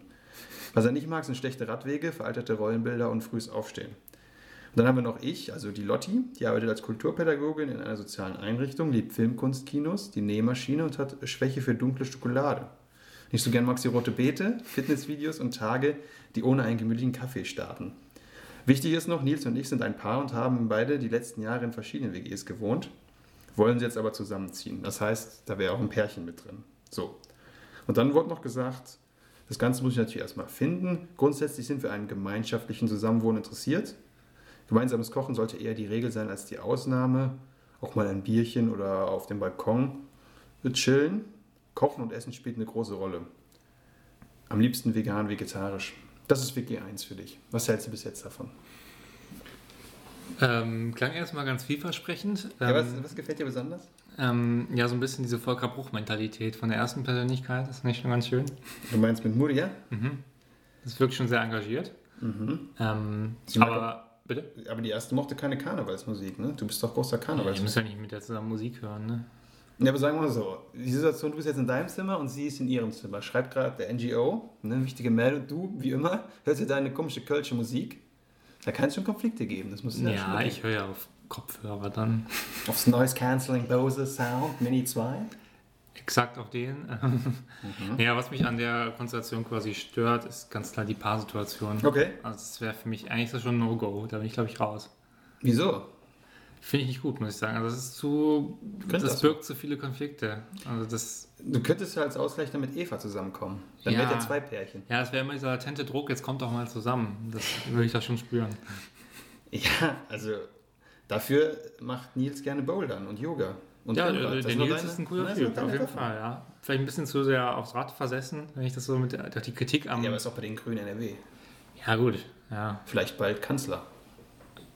Was er nicht mag, sind schlechte Radwege, veraltete Rollenbilder und frühes Aufstehen. Und dann haben wir noch ich, also die Lotti, die arbeitet als Kulturpädagogin in einer sozialen Einrichtung, liebt Filmkunstkinos, die Nähmaschine und hat Schwäche für dunkle Schokolade. Nicht so gern mag sie rote Beete, Fitnessvideos und Tage, die ohne einen gemütlichen Kaffee starten. Wichtig ist noch, Nils und ich sind ein Paar und haben beide die letzten Jahre in verschiedenen WGs gewohnt, wollen sie jetzt aber zusammenziehen. Das heißt, da wäre auch ein Pärchen mit drin. So. Und dann wurde noch gesagt, das Ganze muss ich natürlich erstmal finden. Grundsätzlich sind wir einem gemeinschaftlichen Zusammenwohnen interessiert. Gemeinsames Kochen sollte eher die Regel sein als die Ausnahme. Auch mal ein Bierchen oder auf dem Balkon chillen. Kochen und Essen spielt eine große Rolle. Am liebsten vegan, vegetarisch. Das ist WG 1 für dich. Was hältst du bis jetzt davon? Ähm, klang erstmal ganz vielversprechend. Ähm, ja, was, was gefällt dir besonders? ähm, ja, so ein bisschen diese Volker Bruch-Mentalität von der ersten Persönlichkeit. Das finde ich schon ganz schön. Du meinst mit Muria? Mhm. Das wirkt schon sehr engagiert. Mhm. Ähm, aber, bitte? Aber die erste mochte keine Karnevalsmusik, ne? Du bist doch großer Ja, ich Karnevalsmusik. muss ja nicht mit der zusammen Musik hören, ne? Ja, aber sagen wir mal so, die Situation, du bist jetzt in deinem Zimmer und sie ist in ihrem Zimmer. Schreibt gerade der NGO, ne, wichtige Meldung, du, wie immer, hörst dir deine komische kölsche Musik. Da kann es schon Konflikte geben, das muss Ja, schon ich höre ja auf Kopfhörer dann. Aufs Noise Cancelling Bose Sound Mini 2. Exakt auf den. Ja, was mich an der Konstellation quasi stört, ist ganz klar die Paarsituation. Okay. Also das wäre für mich eigentlich so schon ein No-Go. Da bin ich, glaube ich, raus. Wieso? Finde ich nicht gut, muss ich sagen. Also das ist zu. Das das birgt zu viele Konflikte. Also das. Du könntest ja als Ausgleich dann mit Eva zusammenkommen. Dann Ja. wärt ihr zwei Pärchen. Ja, das wäre immer dieser latente Druck, jetzt kommt doch mal zusammen. Das würde ich da schon spüren. Ja, also dafür macht Nils gerne Bouldern und Yoga. Und ja, Rennrad. der, Das der Nils deine- ist ein cooler Typ, auf jeden. Fall, ja. Vielleicht ein bisschen zu sehr aufs Rad versessen, wenn ich das so mit der, die Kritik am. Ja, aber ist auch bei den Grünen NRW. Ja, gut, ja. Vielleicht bald Kanzler.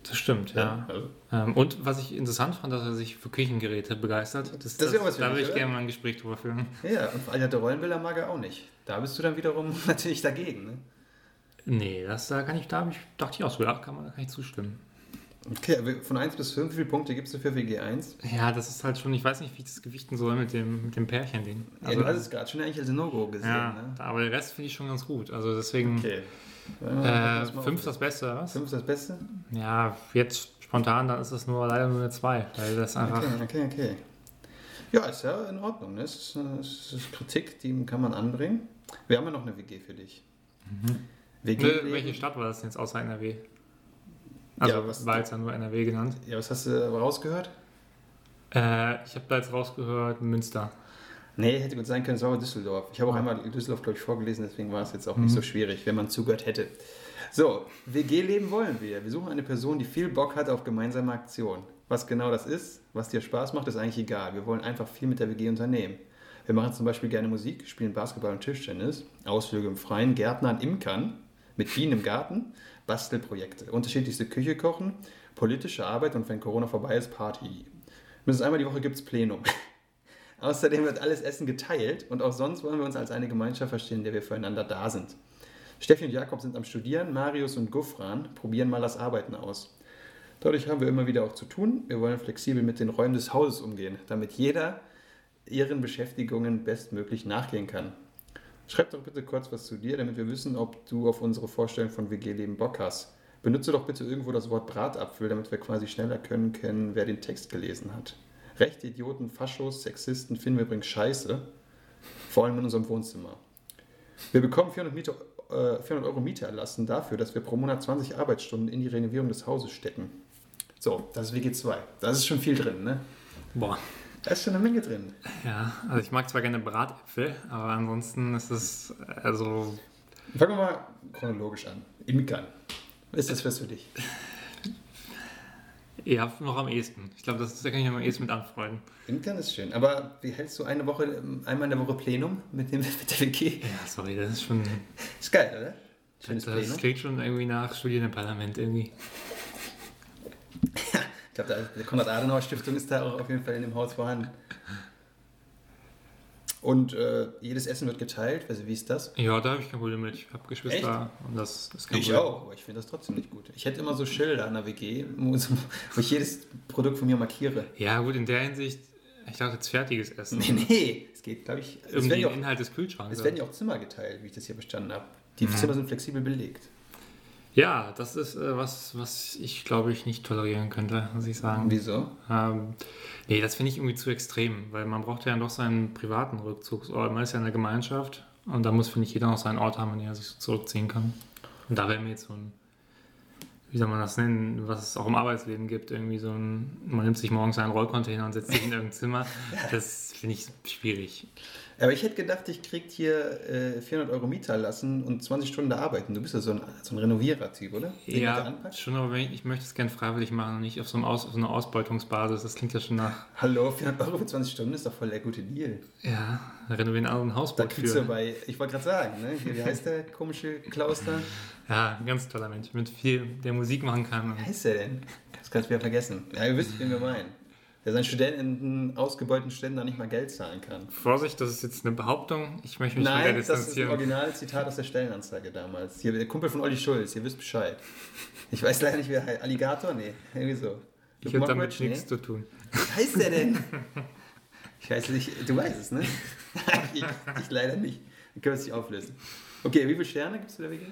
Das stimmt, ja. Ja, also. Ähm, und was ich interessant fand, dass er sich für Küchengeräte begeistert. Das, Das ist ja was da würde ich oder? gerne mal ein Gespräch drüber führen. Ja, und veralterte Rollenbilder mag er auch nicht. Da bist du dann wiederum natürlich dagegen. Ne? Nee, das da kann ich, da ich, dachte ich auch so, ja, kann man, da kann ich zustimmen. Okay, von 1 bis 5, wie viele Punkte gibst du für WG1? Ja, das ist halt schon, ich weiß nicht, wie ich das gewichten soll mit dem, mit dem Pärchen-Ding. ja, du hast es gerade schon eigentlich als No-Go gesehen. ja, Ne? aber der Rest finde ich schon ganz gut. Also deswegen, Okay. Äh, fünf ist das Beste, oder was? 5 ist das Beste? Ja, jetzt spontan, dann ist es nur leider nur eine 2, weil das einfach. Okay, okay, okay. Ja, ist ja in Ordnung. Ne? Es, ist, äh, es ist Kritik, die kann man anbringen. Wir haben ja noch eine WG für dich. WG Ne, leben- welche Stadt war das denn jetzt außer NRW? Also Ja, was- war jetzt ja nur NRW genannt. Ja, was hast du rausgehört? Äh, ich habe da jetzt rausgehört, Münster. Nee, hätte gut sein können, es war aber Düsseldorf. Ich habe auch Ah. einmal Düsseldorf, glaube ich, vorgelesen, deswegen war es jetzt auch nicht so schwierig, wenn man zugehört hätte. So, WG-Leben wollen wir. Wir suchen eine Person, die viel Bock hat auf gemeinsame Aktionen. Was genau das ist, was dir Spaß macht, ist eigentlich egal. Wir wollen einfach viel mit der WG unternehmen. Wir machen zum Beispiel gerne Musik, spielen Basketball und Tischtennis, Ausflüge im Freien, Gärtnern, Imkern, mit Bienen im Garten, Bastelprojekte, unterschiedlichste Küche kochen, politische Arbeit und wenn Corona vorbei ist, Party. Mindestens einmal die Woche gibt es Plenum. Außerdem wird alles Essen geteilt und auch sonst wollen wir uns als eine Gemeinschaft verstehen, in der wir füreinander da sind. Steffi und Jakob sind am Studieren, Marius und Gufran probieren mal das Arbeiten aus. Dadurch haben wir immer wieder auch zu tun. Wir wollen flexibel mit den Räumen des Hauses umgehen, damit jeder ihren Beschäftigungen bestmöglich nachgehen kann. Schreib doch bitte kurz was zu dir, damit wir wissen, ob du auf unsere Vorstellung von WG-Leben Bock hast. Benutze doch bitte irgendwo das Wort Bratapfel, damit wir quasi schneller können können, wer den Text gelesen hat. Rechte Idioten, Faschos, Sexisten finden wir übrigens scheiße. Vor allem in unserem Wohnzimmer. Wir bekommen 400, Miete, äh, 400 Euro Miete erlassen dafür, dass wir pro Monat 20 Arbeitsstunden in die Renovierung des Hauses stecken. So, das ist WG2. Da ist schon viel drin, ne? Boah. Da ist schon eine Menge drin. Ja, also ich mag zwar gerne Bratäpfel, aber ansonsten ist es, also, Fangen wir mal chronologisch an. Imkern. Ist das was für dich? Ja, noch am ehesten. Ich glaube, das da kann ich am ehesten mit anfreunden. Imkern ist schön. Aber wie hältst du eine Woche, ähm, einmal in der Woche Plenum mit, dem, mit der WG? Ja, sorry, das ist schon, Ist geil, oder? Schönes das Plenum. klingt schon irgendwie nach Studien im Parlament irgendwie. Ich glaube, die Konrad-Adenauer-Stiftung ist da auch auf jeden Fall in dem Haus vorhanden. Und äh, jedes Essen wird geteilt. Also, wie ist das? Ja, da habe ich kein Problem mit. Ich habe Geschwister und das ist kein Ich Problem. auch, aber ich finde das trotzdem nicht gut. Ich hätte immer so Schilder an der WG, wo ich jedes Produkt von mir markiere. Ja, gut, in der Hinsicht, ich dachte jetzt fertiges Essen. Nee, nee, es geht, glaube ich. Es Irgendwie werden, ja den auch, Inhalt des Kühlschranks. es werden ja auch Zimmer geteilt, wie ich das hier bestanden habe. Die Mhm. Zimmer sind flexibel belegt. Ja, das ist äh, was, was ich glaube ich nicht tolerieren könnte, muss ich sagen. Wieso? Ähm, nee, das finde ich irgendwie zu extrem, weil man braucht ja doch seinen privaten Rückzugsort. Man ist ja in der Gemeinschaft und da muss, finde ich, jeder noch seinen Ort haben, an den er sich so zurückziehen kann. Und da wäre mir jetzt so ein, wie soll man das nennen, was es auch im Arbeitsleben gibt, irgendwie so ein, man nimmt sich morgens einen Rollcontainer und setzt sich in irgendein Zimmer. Das finde ich schwierig. Aber ich hätte gedacht, ich krieg hier äh, 400 Euro Mieter lassen und 20 Stunden da arbeiten. Du bist ja so ein, so ein Renovierer-Typ, oder? Den du da Ja, schon, aber ich, ich möchte es gerne freiwillig machen und nicht auf so, Aus, auf so einer Ausbeutungsbasis. Das klingt ja schon nach, Hallo, 400 Euro für 20 Stunden ist doch voll der gute Deal. ja, renovieren auch ein Da Hausboot kriegst du für. bei, ich wollte gerade sagen, ne? Wie heißt der komische Klaus da? Ja, ein ganz toller Mensch, mit viel, der Musik machen kann. Wie heißt der denn? Das kannst du wieder vergessen. Ja, ihr wisst, wen wir meinen. Der seinen Studenten, ausgebeuteten Studenten da nicht mal Geld zahlen kann. Vorsicht, das ist jetzt eine Behauptung. Ich möchte mich der Nein, das ist ein distanzieren. originales Zitat aus der Stellenanzeige damals. Hier, der Kumpel von Olli Schulz, ihr wisst Bescheid. Ich weiß leider nicht, wie er heißt. Alligator? Nee, irgendwie so. ich habe damit Mockridge? nichts zu tun. Wie heißt der denn? Ich weiß nicht, du weißt es, ne? ich, ich leider nicht. Dann können wir es nicht auflösen. Okay, wie viele Sterne gibst du der WG?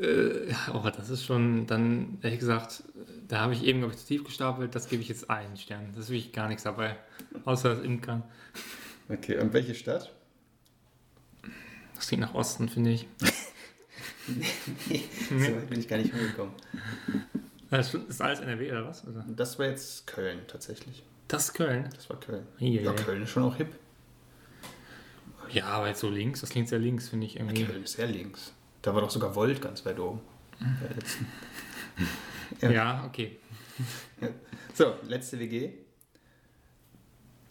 Äh, oh, das ist schon, dann, ehrlich gesagt, da habe ich eben, glaube ich, zu tief gestapelt. Das gebe ich jetzt einen Stern. Das ist wirklich gar nichts dabei. Außer das Imkern. Okay, und welche Stadt? Das klingt nach Osten, finde ich. so weit bin ich gar nicht hingekommen. Das ist alles NRW oder was? Also, Das war jetzt Köln tatsächlich. das ist Köln. Das war Köln. Eieiei. Ja, Köln ist schon auch hip. Ja, aber jetzt so links, das klingt sehr links, finde ich irgendwie. Köln ist sehr links. Da war doch sogar Volt ganz weit oben. Ja. Ja, okay. So, letzte WG.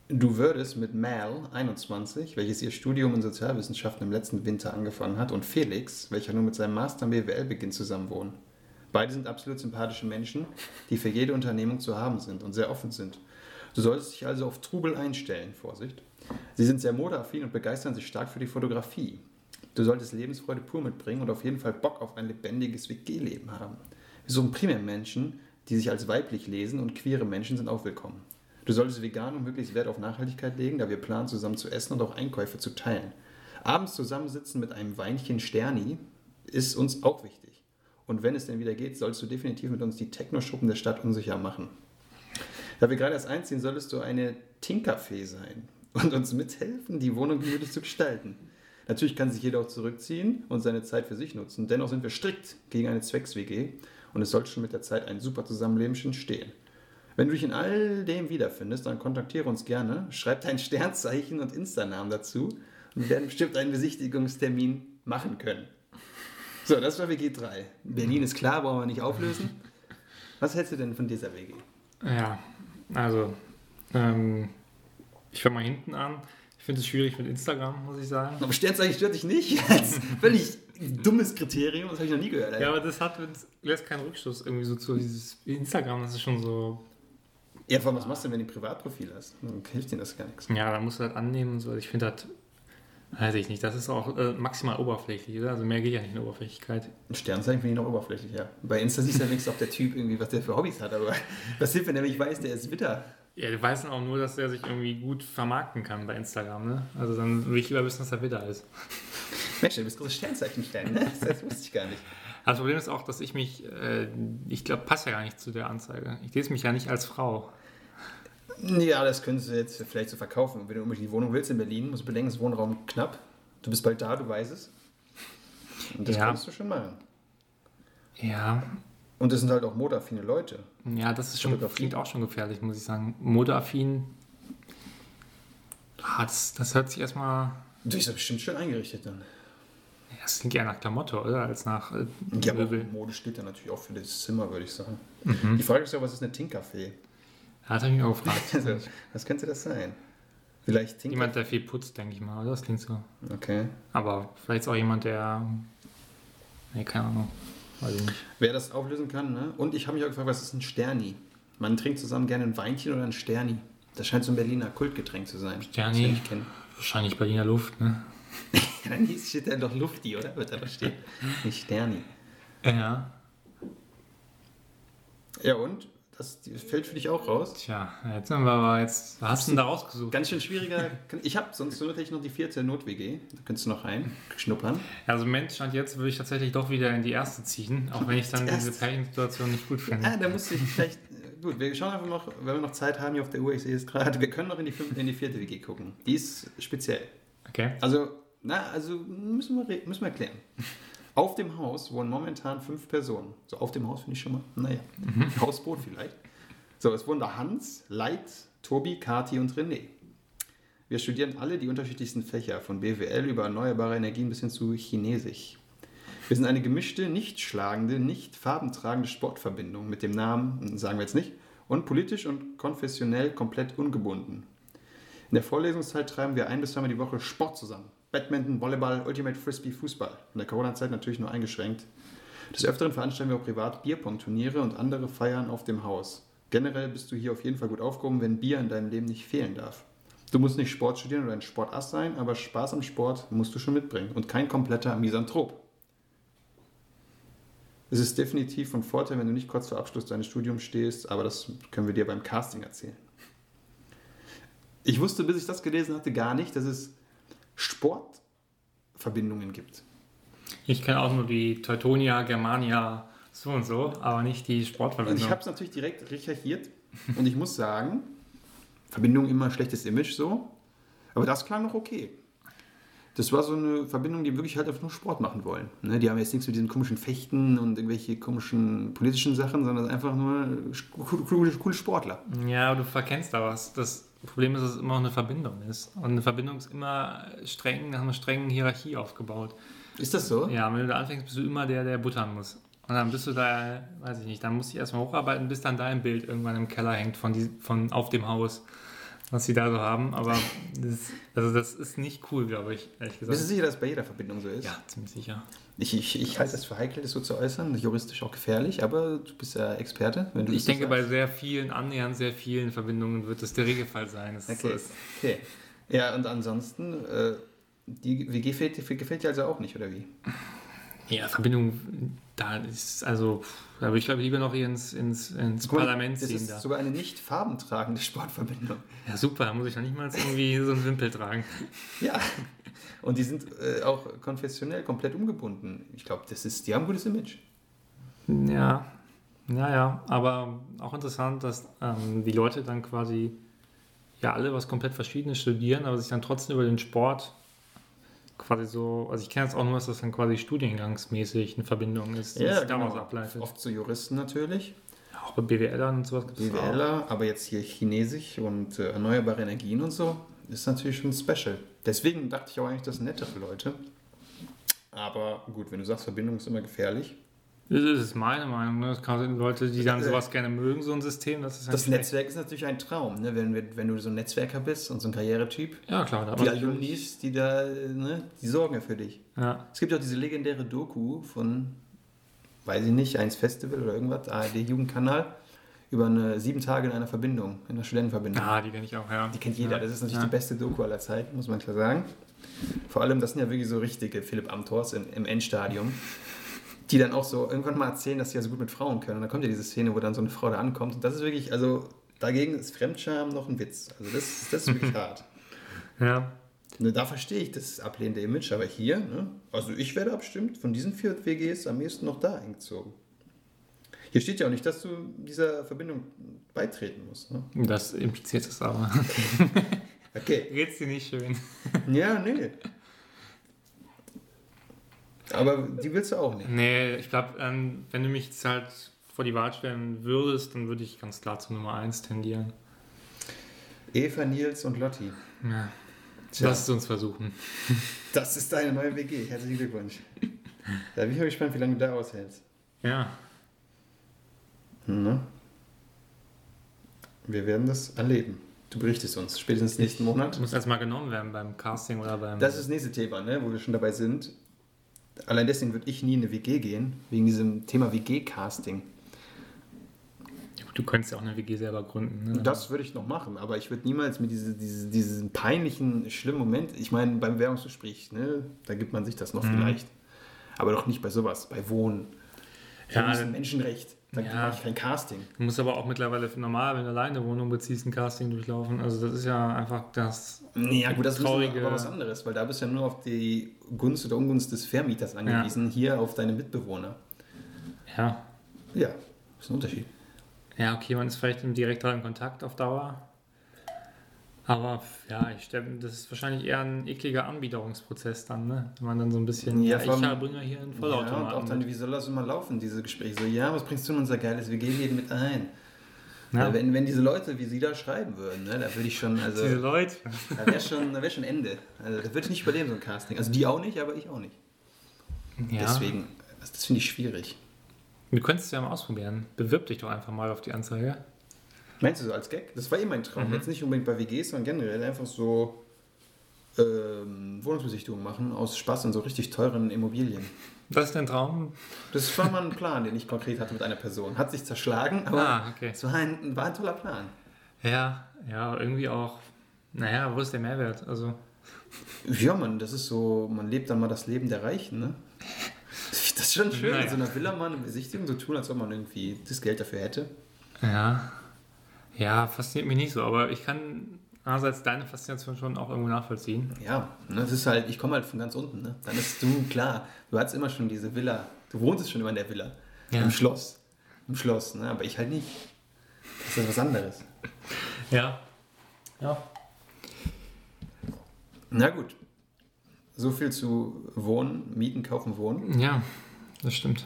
Du würdest mit Mal, 21, welches ihr Studium in Sozialwissenschaften im letzten Winter angefangen hat, und Felix, welcher nur mit seinem Master in BWL beginnt, zusammenwohnen. Beide sind absolut sympathische Menschen, die für jede Unternehmung zu haben sind und sehr offen sind. Du solltest dich also auf Trubel einstellen, Vorsicht. Sie sind sehr modeaffin und begeistern sich stark für die Fotografie. Du solltest Lebensfreude pur mitbringen und auf jeden Fall Bock auf ein lebendiges WG-Leben haben. Wir suchen primär Menschen, die sich als weiblich lesen und queere Menschen sind auch willkommen. Du solltest vegan und möglichst Wert auf Nachhaltigkeit legen, da wir planen, zusammen zu essen und auch Einkäufe zu teilen. Abends zusammensitzen mit einem Weinchen Sterni ist uns auch wichtig. Und wenn es denn wieder geht, sollst du definitiv mit uns die Techno-Schuppen der Stadt unsicher machen. Da wir gerade erst einziehen, solltest du eine Tinkerfee sein und uns mithelfen, die Wohnung gemütlich zu gestalten. Natürlich kann sich jeder auch zurückziehen und seine Zeit für sich nutzen. Dennoch sind wir strikt gegen eine Zwecks-WG und es sollte schon mit der Zeit ein super Zusammenleben stehen. Wenn du dich in all dem wiederfindest, dann kontaktiere uns gerne, schreib dein Sternzeichen und Insta-Namen dazu und wir werden bestimmt einen Besichtigungstermin machen können. So, das war WG 3. Berlin ist klar, brauchen wir nicht auflösen. Was hältst du denn von dieser WG? Ja, also, ähm, ich fange mal hinten an. Ich finde es schwierig mit Instagram, muss ich sagen. Aber Sternzeichen stört dich nicht? Als völlig dummes Kriterium, das habe ich noch nie gehört. Ja, aber das hat lässt keinen Rückschluss irgendwie so zu dieses Instagram, das ist schon so. Ja, vor allem, was machst du denn, wenn du ein Privatprofil hast? Dann hilft dir das gar nichts. Ja, da musst du halt annehmen und so. Ich finde das Weiß ich nicht, das ist auch äh, maximal oberflächlich, oder? Also mehr geht ja nicht in Oberflächlichkeit. Ein Sternzeichen finde ich noch oberflächlich, ja. Bei Insta siehst du ja wenigstens, ob der Typ irgendwie, was der für Hobbys hat, aber was hilft, wenn er nicht weiß, der ist Witter? Ja, du weißt auch nur, dass er sich irgendwie gut vermarkten kann bei Instagram, ne? Also dann will ich lieber wissen, dass er Witter ist. Mensch, du bist großes Sternzeichen-Fan, ne? Das wusste ich gar nicht. Das Problem ist auch, dass ich mich, äh, ich glaube, passt ja gar nicht zu der Anzeige. Ich lese mich ja nicht als Frau. Ja, das könntest du jetzt vielleicht so verkaufen. Wenn du unbedingt die Wohnung willst in Berlin, musst du bedenken, das Wohnraum knapp. Du bist bald da, du weißt es. Und das ja. kannst du schon machen. Ja. Und es sind halt auch modeaffine Leute. Ja, das ist schon, klingt auch schon gefährlich, muss ich sagen. Modeaffin, ah, das, das hört sich erstmal... Du bist ja bestimmt schön eingerichtet dann. Ja, das klingt eher nach Klamotte, oder? Als nach äh, Ja, aber Mode steht da natürlich auch für das Zimmer, würde ich sagen. Mhm. Die Frage ist ja, was ist eine Tinkerfee? Hat er mich auch gefragt. also, was könnte das sein? Vielleicht Tinker? Jemand, der viel putzt, denke ich mal. Das klingt so. Okay. Aber vielleicht auch jemand, der. Nee, keine Ahnung. Ich nicht. Wer das auflösen kann, ne? Und ich habe mich auch gefragt, was ist ein Sterni? Man trinkt zusammen gerne ein Weinchen oder ein Sterni. Das scheint so ein Berliner Kultgetränk zu sein. Sterni? Wahrscheinlich Berliner Luft, ne? Dann steht da doch Lufti, oder? Wird da doch stehen. Nicht Sterni. Ja. Ja, und? Das fällt für dich auch raus. Tja, jetzt haben wir aber jetzt. Was hast du denn da rausgesucht? Ganz schön schwieriger. Ich habe sonst nur noch die vierte Not-WG. Da könntest du noch rein schnuppern. Also, Mensch, Stand jetzt würde ich tatsächlich doch wieder in die erste ziehen, auch wenn ich dann die diese Pärchensituation nicht gut finde. Ah, da musste ich vielleicht. Gut, wir schauen einfach noch, wenn wir noch Zeit haben hier auf der Uhr, ich sehe es gerade, wir können noch in die, fünfte, in die vierte WG gucken. Die ist speziell. Okay. Also, na, also müssen wir, müssen wir erklären. Auf dem Haus wohnen momentan fünf Personen. So auf dem Haus finde ich schon mal, naja, mhm. Hausboot vielleicht. So, es wohnen da Hans, Leit, Tobi, Kati und René. Wir studieren alle die unterschiedlichsten Fächer, von BWL über erneuerbare Energien bis hin zu Chinesisch. Wir sind eine gemischte, nicht schlagende, nicht farbentragende Sportverbindung mit dem Namen, sagen wir jetzt nicht, und politisch und konfessionell komplett ungebunden. In der Vorlesungszeit treiben wir ein bis zweimal die Woche Sport zusammen. Badminton, Volleyball, Ultimate Frisbee, Fußball. In der Corona-Zeit natürlich nur eingeschränkt. Des Öfteren veranstalten wir auch privat Bierpong-Turniere und andere Feiern auf dem Haus. Generell bist du hier auf jeden Fall gut aufgehoben, wenn Bier in deinem Leben nicht fehlen darf. Du musst nicht Sport studieren oder ein Sportass sein, aber Spaß am Sport musst du schon mitbringen und kein kompletter Misanthrop. Es ist definitiv von Vorteil, wenn du nicht kurz vor Abschluss deines Studiums stehst, aber das können wir dir beim Casting erzählen. Ich wusste, bis ich das gelesen hatte, gar nicht, dass es Sportverbindungen gibt. Ich kenne auch nur die Teutonia, Germania, so und so, aber nicht die Sportverbindung. Und ich habe es natürlich direkt recherchiert und ich muss sagen, Verbindung immer schlechtes Image so, aber das klang noch okay. Das war so eine Verbindung, die wirklich halt einfach nur Sport machen wollen. Ne? Die haben jetzt nichts mit diesen komischen Fechten und irgendwelche komischen politischen Sachen, sondern einfach nur coole, coole Sportler. Ja, du verkennst da was. Das Problem ist, dass es immer eine Verbindung ist. Und eine Verbindung ist immer streng, nach einer strengen Hierarchie aufgebaut. Ist das so? Ja, wenn du da anfängst, bist du immer der, der buttern muss. Und dann bist du da, weiß ich nicht, dann musst du erstmal hocharbeiten, bis dann dein Bild irgendwann im Keller hängt von, die, von auf dem Haus. was sie da so haben, aber das, also das ist nicht cool, glaube ich, ehrlich gesagt. Bist du sicher, dass es bei jeder Verbindung so ist? Ja, ziemlich sicher. Ich, ich, ich halte es für heikel, das so zu äußern, juristisch auch gefährlich, aber du bist ja Experte. Wenn du Ich das denke, bei sehr vielen, annähernd sehr vielen Verbindungen wird das der Regelfall sein. so Okay. ist. okay. Ja, und ansonsten, äh, die WG gefällt, dir- gefällt dir also auch nicht, oder wie? Ja, Verbindung, da ist, also, da würde ich glaube lieber noch ins, ins, ins Guck Parlament Das ziehen. ist Da. sogar eine nicht farbentragende Sportverbindung. Ja, super, da muss ich noch nicht mal irgendwie so einen Wimpel tragen. Ja. Und die sind äh, auch konfessionell komplett umgebunden. Ich glaube, das ist, die haben ein gutes Image. Ja, ja, ja, aber auch interessant, dass ähm, die Leute dann quasi ja alle was komplett Verschiedenes studieren, aber sich dann trotzdem über den Sport quasi so, also ich kenne jetzt auch nur, dass das dann quasi studiengangsmäßig eine Verbindung ist, die sich daraus ableitet. Oft zu Juristen natürlich, Auch bei BWLern und sowas gibt es. BWLer, aber jetzt hier Chinesisch und äh, erneuerbare Energien und so, ist natürlich schon special. Deswegen dachte ich auch eigentlich, das sind nettere Leute. Aber gut, wenn du sagst, Verbindung ist immer gefährlich. Das ist meine Meinung. Ne? Das kann Leute, die dann sowas gerne mögen, so ein System, das ist Das Netzwerk ist natürlich ein Traum, ne? wenn, wenn du so ein Netzwerker bist und so ein Karrieretyp. Ja, klar. Die Alumnis, die da, äh, ne, die sorgen ja für dich. Ja. Es gibt auch diese legendäre Doku von, weiß ich nicht, eins Festival oder irgendwas, ARD-Jugendkanal, über eine sieben Tage in einer Verbindung, in einer Studentenverbindung. Ah, die kenne ich auch, ja. Die kennt jeder. Ja. Das ist natürlich ja. die beste Doku aller Zeiten, muss man klar sagen. Vor allem, das sind ja wirklich so richtige Philipp Amthors im, im Endstadium, die dann auch so irgendwann mal erzählen, dass sie ja so gut mit Frauen können. Und dann kommt ja diese Szene, wo dann so eine Frau da ankommt. Und das ist wirklich, also dagegen ist Fremdscham noch ein Witz. Also das, das ist wirklich hart. Ja. Ne, da verstehe ich das ablehnende Image, aber hier, ne, also ich werde abstimmt von diesen vier WGs am ehesten noch da eingezogen. Hier steht ja auch nicht, dass du dieser Verbindung beitreten musst. Ne? Das impliziert es aber. Okay. Geht's dir nicht schön? Ja, nee. Aber die willst du auch nicht. Nee, ich glaube, ähm, wenn du mich jetzt halt vor die Wahl stellen würdest, dann würde ich ganz klar zu Nummer 1 tendieren. Eva, Nils und Lotti. Ja. Tja. Lass es uns versuchen. Das ist deine neue WG. Herzlichen Glückwunsch. Da bin ich mal gespannt, wie lange du da aushältst. Ja. Ne? Wir werden das erleben. Du berichtest uns spätestens nächsten Monat. Muss erstmal genommen werden beim Casting oder beim. Das ist das nächste Thema, ne, wo wir schon dabei sind. Allein deswegen würde ich nie in eine WG gehen, wegen diesem Thema WG-Casting. du könntest ja auch eine WG selber gründen. Ne? Das würde ich noch machen, aber ich würde niemals mit diese, diese, diesem peinlichen, schlimmen Moment, ich meine, beim Bewerbungsgespräch, ne, da gibt man sich das noch Mhm. vielleicht. Aber doch nicht bei sowas, bei Wohnen. Ja, das ist ein Menschenrecht. Da ja. mache ich kein Casting. Du musst aber auch mittlerweile für normal, wenn du alleine eine Wohnung beziehst, ein Casting durchlaufen. Also das ist ja einfach das. Nee, ja gut, das ist Traurige- aber was anderes, weil da bist du ja nur auf die Gunst oder Ungunst des Vermieters angewiesen, hier auf deine Mitbewohner. Ja. Ja, ist ein Unterschied. Ja, okay, man ist vielleicht im direkteren Kontakt auf Dauer. Aber ja, ich stelle, das ist wahrscheinlich eher ein ekliger Anbiederungsprozess dann, ne? Wenn man dann so ein bisschen, Ja, ja, ich bringe hier einen Ja, und Vollautomaten. auch dann, wie soll das immer laufen, diese Gespräche? So, ja, was bringst du in unser geiles WG-Leben mit ein? Ja. Wenn, wenn diese Leute wie sie da schreiben würden, ne, da würde ich schon, also, Diese Leute. da wäre schon, da wär schon Ende. Also, da würde ich nicht überleben, so ein Casting. Also, die auch nicht, aber ich auch nicht. Ja. Deswegen, das, das finde ich schwierig. Du könntest es ja mal ausprobieren. Bewirb dich doch einfach mal auf die Anzeige. Meinst du so als Gag? Das war eh mein Traum. Mhm. Jetzt nicht unbedingt bei WGs, sondern generell einfach so ähm, Wohnungsbesichtigungen machen aus Spaß in so richtig teuren Immobilien. Das ist dein Traum? Das war mal ein Plan, den ich konkret hatte mit einer Person. Hat sich zerschlagen, aber Ah, okay. es war ein, war ein toller Plan. Ja, ja, irgendwie auch. Naja, wo ist der Mehrwert? Also, Ja, man, das ist so, man lebt dann mal das Leben der Reichen, ne? Das ist schon schön, Naja. in so einer Villa mal eine Besichtigung so tun, als ob man irgendwie das Geld dafür hätte. ja. Ja, fasziniert mich nicht so, aber ich kann einerseits deine Faszination schon auch irgendwo nachvollziehen. Ja, ne, das ist halt, ich komme halt von ganz unten, ne? Dann ist du, klar, du hattest immer schon diese Villa, du wohntest schon immer in der Villa, Ja. im Schloss, im Schloss, ne? Aber ich halt nicht. Das ist was anderes. Ja. Ja. Na gut. So viel zu Wohnen, Mieten, Kaufen, Wohnen. Ja, das stimmt.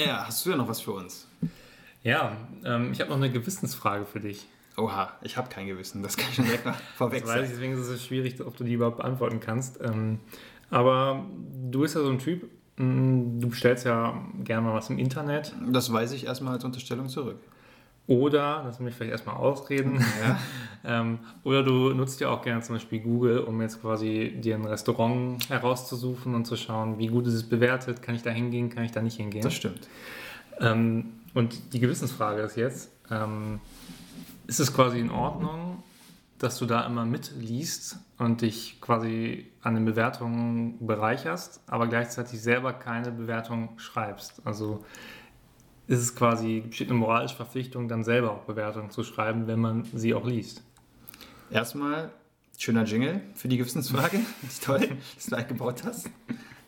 Ja, hast du ja noch was für uns? Ja, ähm, ich habe noch eine Gewissensfrage für dich. Oha, ich habe kein Gewissen, das kann ich schon direkt mal vorweg Das weiß ich, sagen. deswegen ist es schwierig, ob du die überhaupt beantworten kannst. Ähm, aber du bist ja so ein Typ, mh, du bestellst ja gerne mal was im Internet. Das weise ich erstmal als Unterstellung zurück. Oder, lass mich vielleicht erstmal ausreden, Ja. ähm, oder du nutzt ja auch gerne zum Beispiel Google, um jetzt quasi dir ein Restaurant herauszusuchen und zu schauen, wie gut ist es bewertet, kann ich da hingehen, kann ich da nicht hingehen. Das stimmt. Ähm, und die Gewissensfrage ist jetzt, ähm, ist es quasi in Ordnung, dass du da immer mitliest und dich quasi an den Bewertungen bereicherst, aber gleichzeitig selber keine Bewertung schreibst? Also ist es quasi, besteht eine moralische Verpflichtung, dann selber auch Bewertungen zu schreiben, wenn man sie auch liest? Erstmal, schöner Jingle für die Gewissensfrage. toll, dass du eingebaut hast.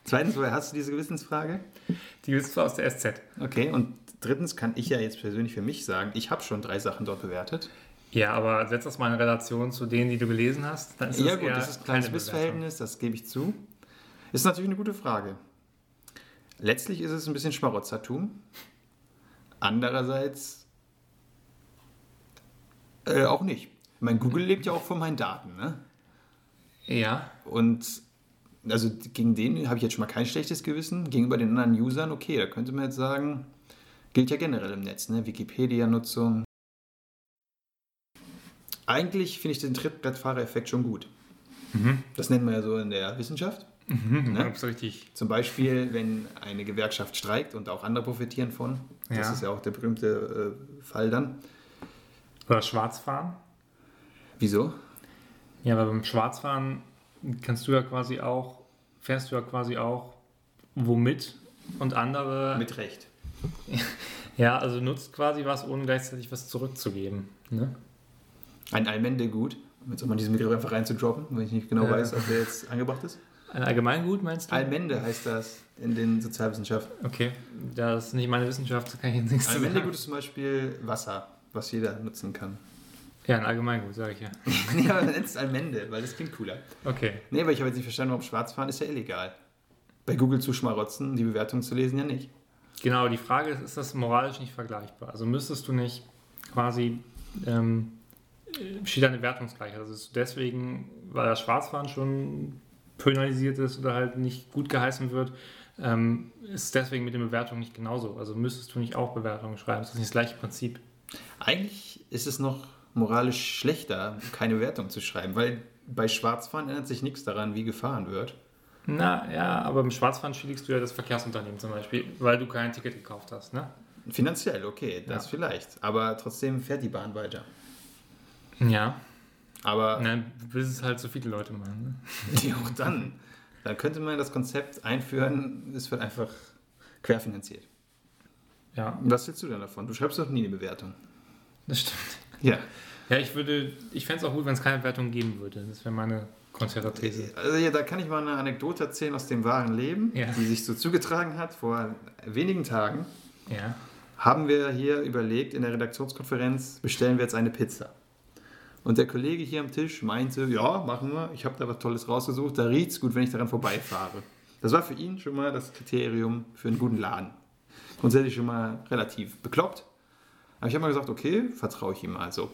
Zweitens, woher hast du diese Gewissensfrage? Die zwar aus der SZ. Okay, und drittens kann ich ja jetzt persönlich für mich sagen, ich habe schon drei Sachen dort bewertet. Ja, aber setz das mal in Relation zu denen, die du gelesen hast. Dann ist ja das gut, das ist ein kleines Missverhältnis, das gebe ich zu. Ist natürlich eine gute Frage. Letztlich ist es ein bisschen Schmarotzertum. Andererseits äh, auch nicht. Mein Google lebt ja auch von meinen Daten. Ne? Ja, Und also gegen den habe ich jetzt schon mal kein schlechtes Gewissen. Gegenüber den anderen Usern, okay, da könnte man jetzt sagen, gilt ja generell im Netz, ne? Wikipedia-Nutzung. Eigentlich finde ich den Trittbrettfahrer-Effekt schon gut. Das nennt man ja so in der Wissenschaft. mhm, Ne? hab's richtig. Zum Beispiel, wenn eine Gewerkschaft streikt und auch andere profitieren von. Das Ja. ist ja auch der berühmte äh, Fall dann. Oder Schwarzfahren. Wieso? Ja, weil beim Schwarzfahren kannst du ja quasi auch, fährst du ja quasi auch womit und andere. Mit Recht. Ja, also nutzt quasi was, ohne gleichzeitig was zurückzugeben. Ne? Ein Allmendegut, um jetzt auch mal diesen Begriff einfach reinzudroppen, wenn ich nicht genau Ja. weiß, ob der jetzt angebracht ist. Ein Allgemeingut meinst du? Allmende heißt das in den Sozialwissenschaften. okay, das ist nicht meine Wissenschaft, da kann ich jetzt nichts zu Allmendegut sagen. ist zum Beispiel Wasser, was jeder nutzen kann. Ja, ein Allgemeingut, sage ich ja. ja, man nennt es Allmende, weil das klingt cooler. Okay. Nee, aber ich habe jetzt nicht verstanden, warum Schwarzfahren ist ja illegal. Bei Google zu schmarotzen, die Bewertung zu lesen, ja nicht. Genau, die Frage ist, ist das moralisch nicht vergleichbar? Also müsstest du nicht quasi, ähm, steht da eine Wertungsgleichheit? Also ist deswegen, weil das Schwarzfahren schon penalisiert ist oder halt nicht gut geheißen wird, ähm, ist deswegen mit den Bewertungen nicht genauso. Also müsstest du nicht auch Bewertungen schreiben? Ist das nicht das gleiche Prinzip? Eigentlich ist es noch moralisch schlechter, keine Wertung zu schreiben, weil bei Schwarzfahren ändert sich nichts daran, wie gefahren wird. Na ja, aber im Schwarzfahren schädigst du ja das Verkehrsunternehmen zum Beispiel, weil du kein Ticket gekauft hast, ne? Finanziell, okay, das Ja. vielleicht. Aber trotzdem fährt die Bahn weiter. Ja. Aber Nein, bis es halt so viele Leute machen. ja, auch dann, dann könnte man das Konzept einführen, es wird einfach querfinanziert. Ne? Ja, Was willst du denn davon? Du schreibst doch nie eine Bewertung. das stimmt. Ja. Ja, ich würde, ich fände es auch gut, wenn es keine Wertung geben würde. Das wäre meine Konzertthese. Also ja, da kann ich mal eine Anekdote erzählen aus dem wahren Leben, Ja. die sich so zugetragen hat. Vor wenigen Tagen Ja. haben wir hier überlegt, in der Redaktionskonferenz bestellen wir jetzt eine Pizza. Und der Kollege hier am Tisch meinte, ja, machen wir, ich habe da was Tolles rausgesucht, da riecht es gut, wenn ich daran vorbeifahre. Das war für ihn schon mal das Kriterium für einen guten Laden. Grundsätzlich schon mal relativ bekloppt. Aber ich habe mal gesagt, okay, vertraue ich ihm also.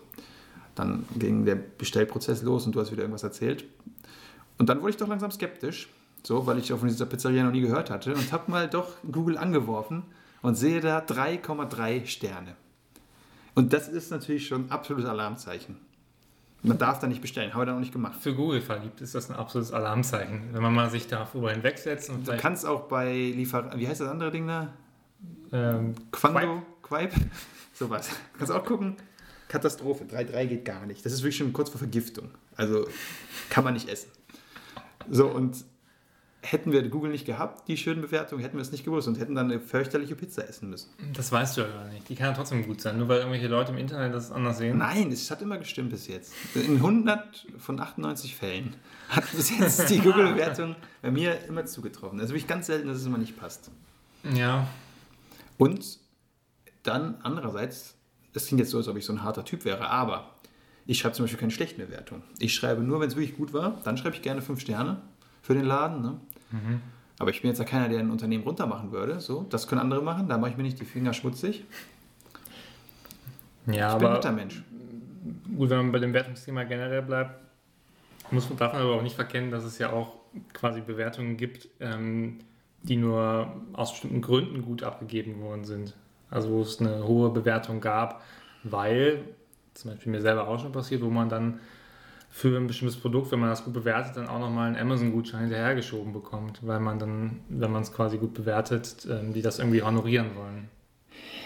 Dann ging der Bestellprozess los und du hast wieder irgendwas erzählt. Und dann wurde ich doch langsam skeptisch, so, weil ich von dieser Pizzeria noch nie gehört hatte und habe mal doch Google angeworfen und sehe da 3,3 Sterne. Und das ist natürlich schon ein absolutes Alarmzeichen. Man darf da nicht bestellen, habe ich dann auch nicht gemacht. Für Google verliebt ist das ein absolutes Alarmzeichen. Wenn man mal sich darüber hinwegsetzt und Du kannst auch bei Liefer... Wie heißt das andere Ding da? ähm, Quando? Quipe? Sowas. Kannst auch gucken. Katastrophe. 3,3 geht gar nicht. Das ist wirklich schon kurz vor Vergiftung. Also kann man nicht essen. So, und hätten wir Google nicht gehabt, die schönen Bewertungen, hätten wir es nicht gewusst und hätten dann eine fürchterliche Pizza essen müssen. das weißt du ja gar nicht. Die kann ja trotzdem gut sein, nur weil irgendwelche Leute im Internet das anders sehen. Nein, es hat immer gestimmt bis jetzt. In 100 von 98 Fällen hat bis jetzt die Google-Bewertung bei mir immer zugetroffen. Also wirklich ganz selten, dass es immer nicht passt. Ja, Und dann andererseits, das klingt jetzt so, als ob ich so ein harter Typ wäre, aber ich schreibe zum Beispiel keine schlechten Bewertungen. Ich schreibe nur, wenn es wirklich gut war, dann schreibe ich gerne fünf Sterne für den Laden. Ne? Aber ich bin jetzt ja keiner, der ein Unternehmen runtermachen würde. So, das können andere machen, da mache ich mir nicht die Finger schmutzig. ja Ich bin ein aber guter Mensch. gut, wenn man bei dem Wertungsthema generell bleibt, muss man, darf man aber auch nicht verkennen, dass es ja auch quasi Bewertungen gibt, ähm, die nur aus bestimmten Gründen gut abgegeben worden sind. Also wo es eine hohe Bewertung gab, weil, zum Beispiel mir selber auch schon passiert, wo man dann für ein bestimmtes Produkt, wenn man das gut bewertet, dann auch nochmal einen Amazon-Gutschein hinterhergeschoben bekommt, weil man dann, wenn man es quasi gut bewertet, ähm, die das irgendwie honorieren wollen.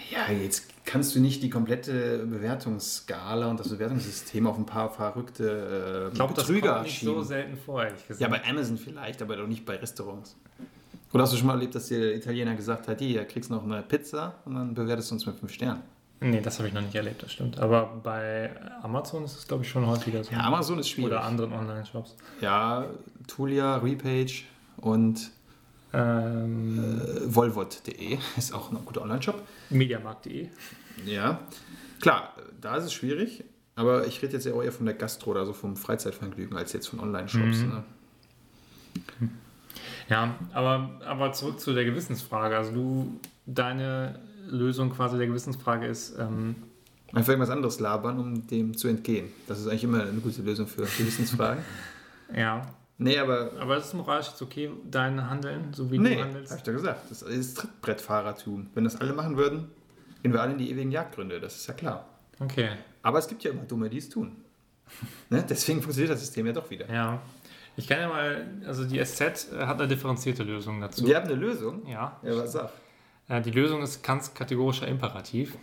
Ja, jetzt kannst du nicht die komplette Bewertungsskala und das Bewertungssystem auf ein paar verrückte äh, Ich glaube, das Betrüger kommt nicht so schieben. selten vor, ehrlich gesagt. Ja, bei Amazon vielleicht, aber doch nicht bei Restaurants. Oder hast du schon mal erlebt, dass dir der Italiener gesagt hat, hier, kriegst noch eine Pizza und dann bewertest du uns mit fünf Sternen? Nee, das habe ich noch nicht erlebt, das stimmt. Aber bei Amazon ist es, glaube ich, schon häufiger so. Ja, Amazon ist schwierig. Oder anderen Online-Shops. Ja, Tulia, Repage und Ähm, äh, Volvot.de ist auch ein guter Online-Shop. Mediamarkt.de. Ja, klar, da ist es schwierig, aber ich rede jetzt ja auch eher von der Gastro oder so vom Freizeitvergnügen als jetzt von Online-Shops. Mhm. Ne? Ja, aber, aber zurück zu der Gewissensfrage. Also du, deine Lösung quasi der Gewissensfrage ist, ähm, Einfach irgendwas anderes labern, um dem zu entgehen. Das ist eigentlich immer eine gute Lösung für Gewissensfragen. ja, nee, aber aber ist es moralisch jetzt okay, dein Handeln, so wie nee, du hab handelst? ich doch gesagt. Das ist Trittbrettfahrertum. Wenn das alle machen würden, gehen wir alle in die ewigen Jagdgründe. Das ist ja klar. Okay, Aber es gibt ja immer Dumme, die es tun. ne? Deswegen funktioniert das System ja doch wieder. ja. Ich kann ja mal, also die SZ hat eine differenzierte Lösung dazu. Wir haben eine Lösung. Ja. Ja, was sag? Äh, Die Lösung ist Kants kategorischer Imperativ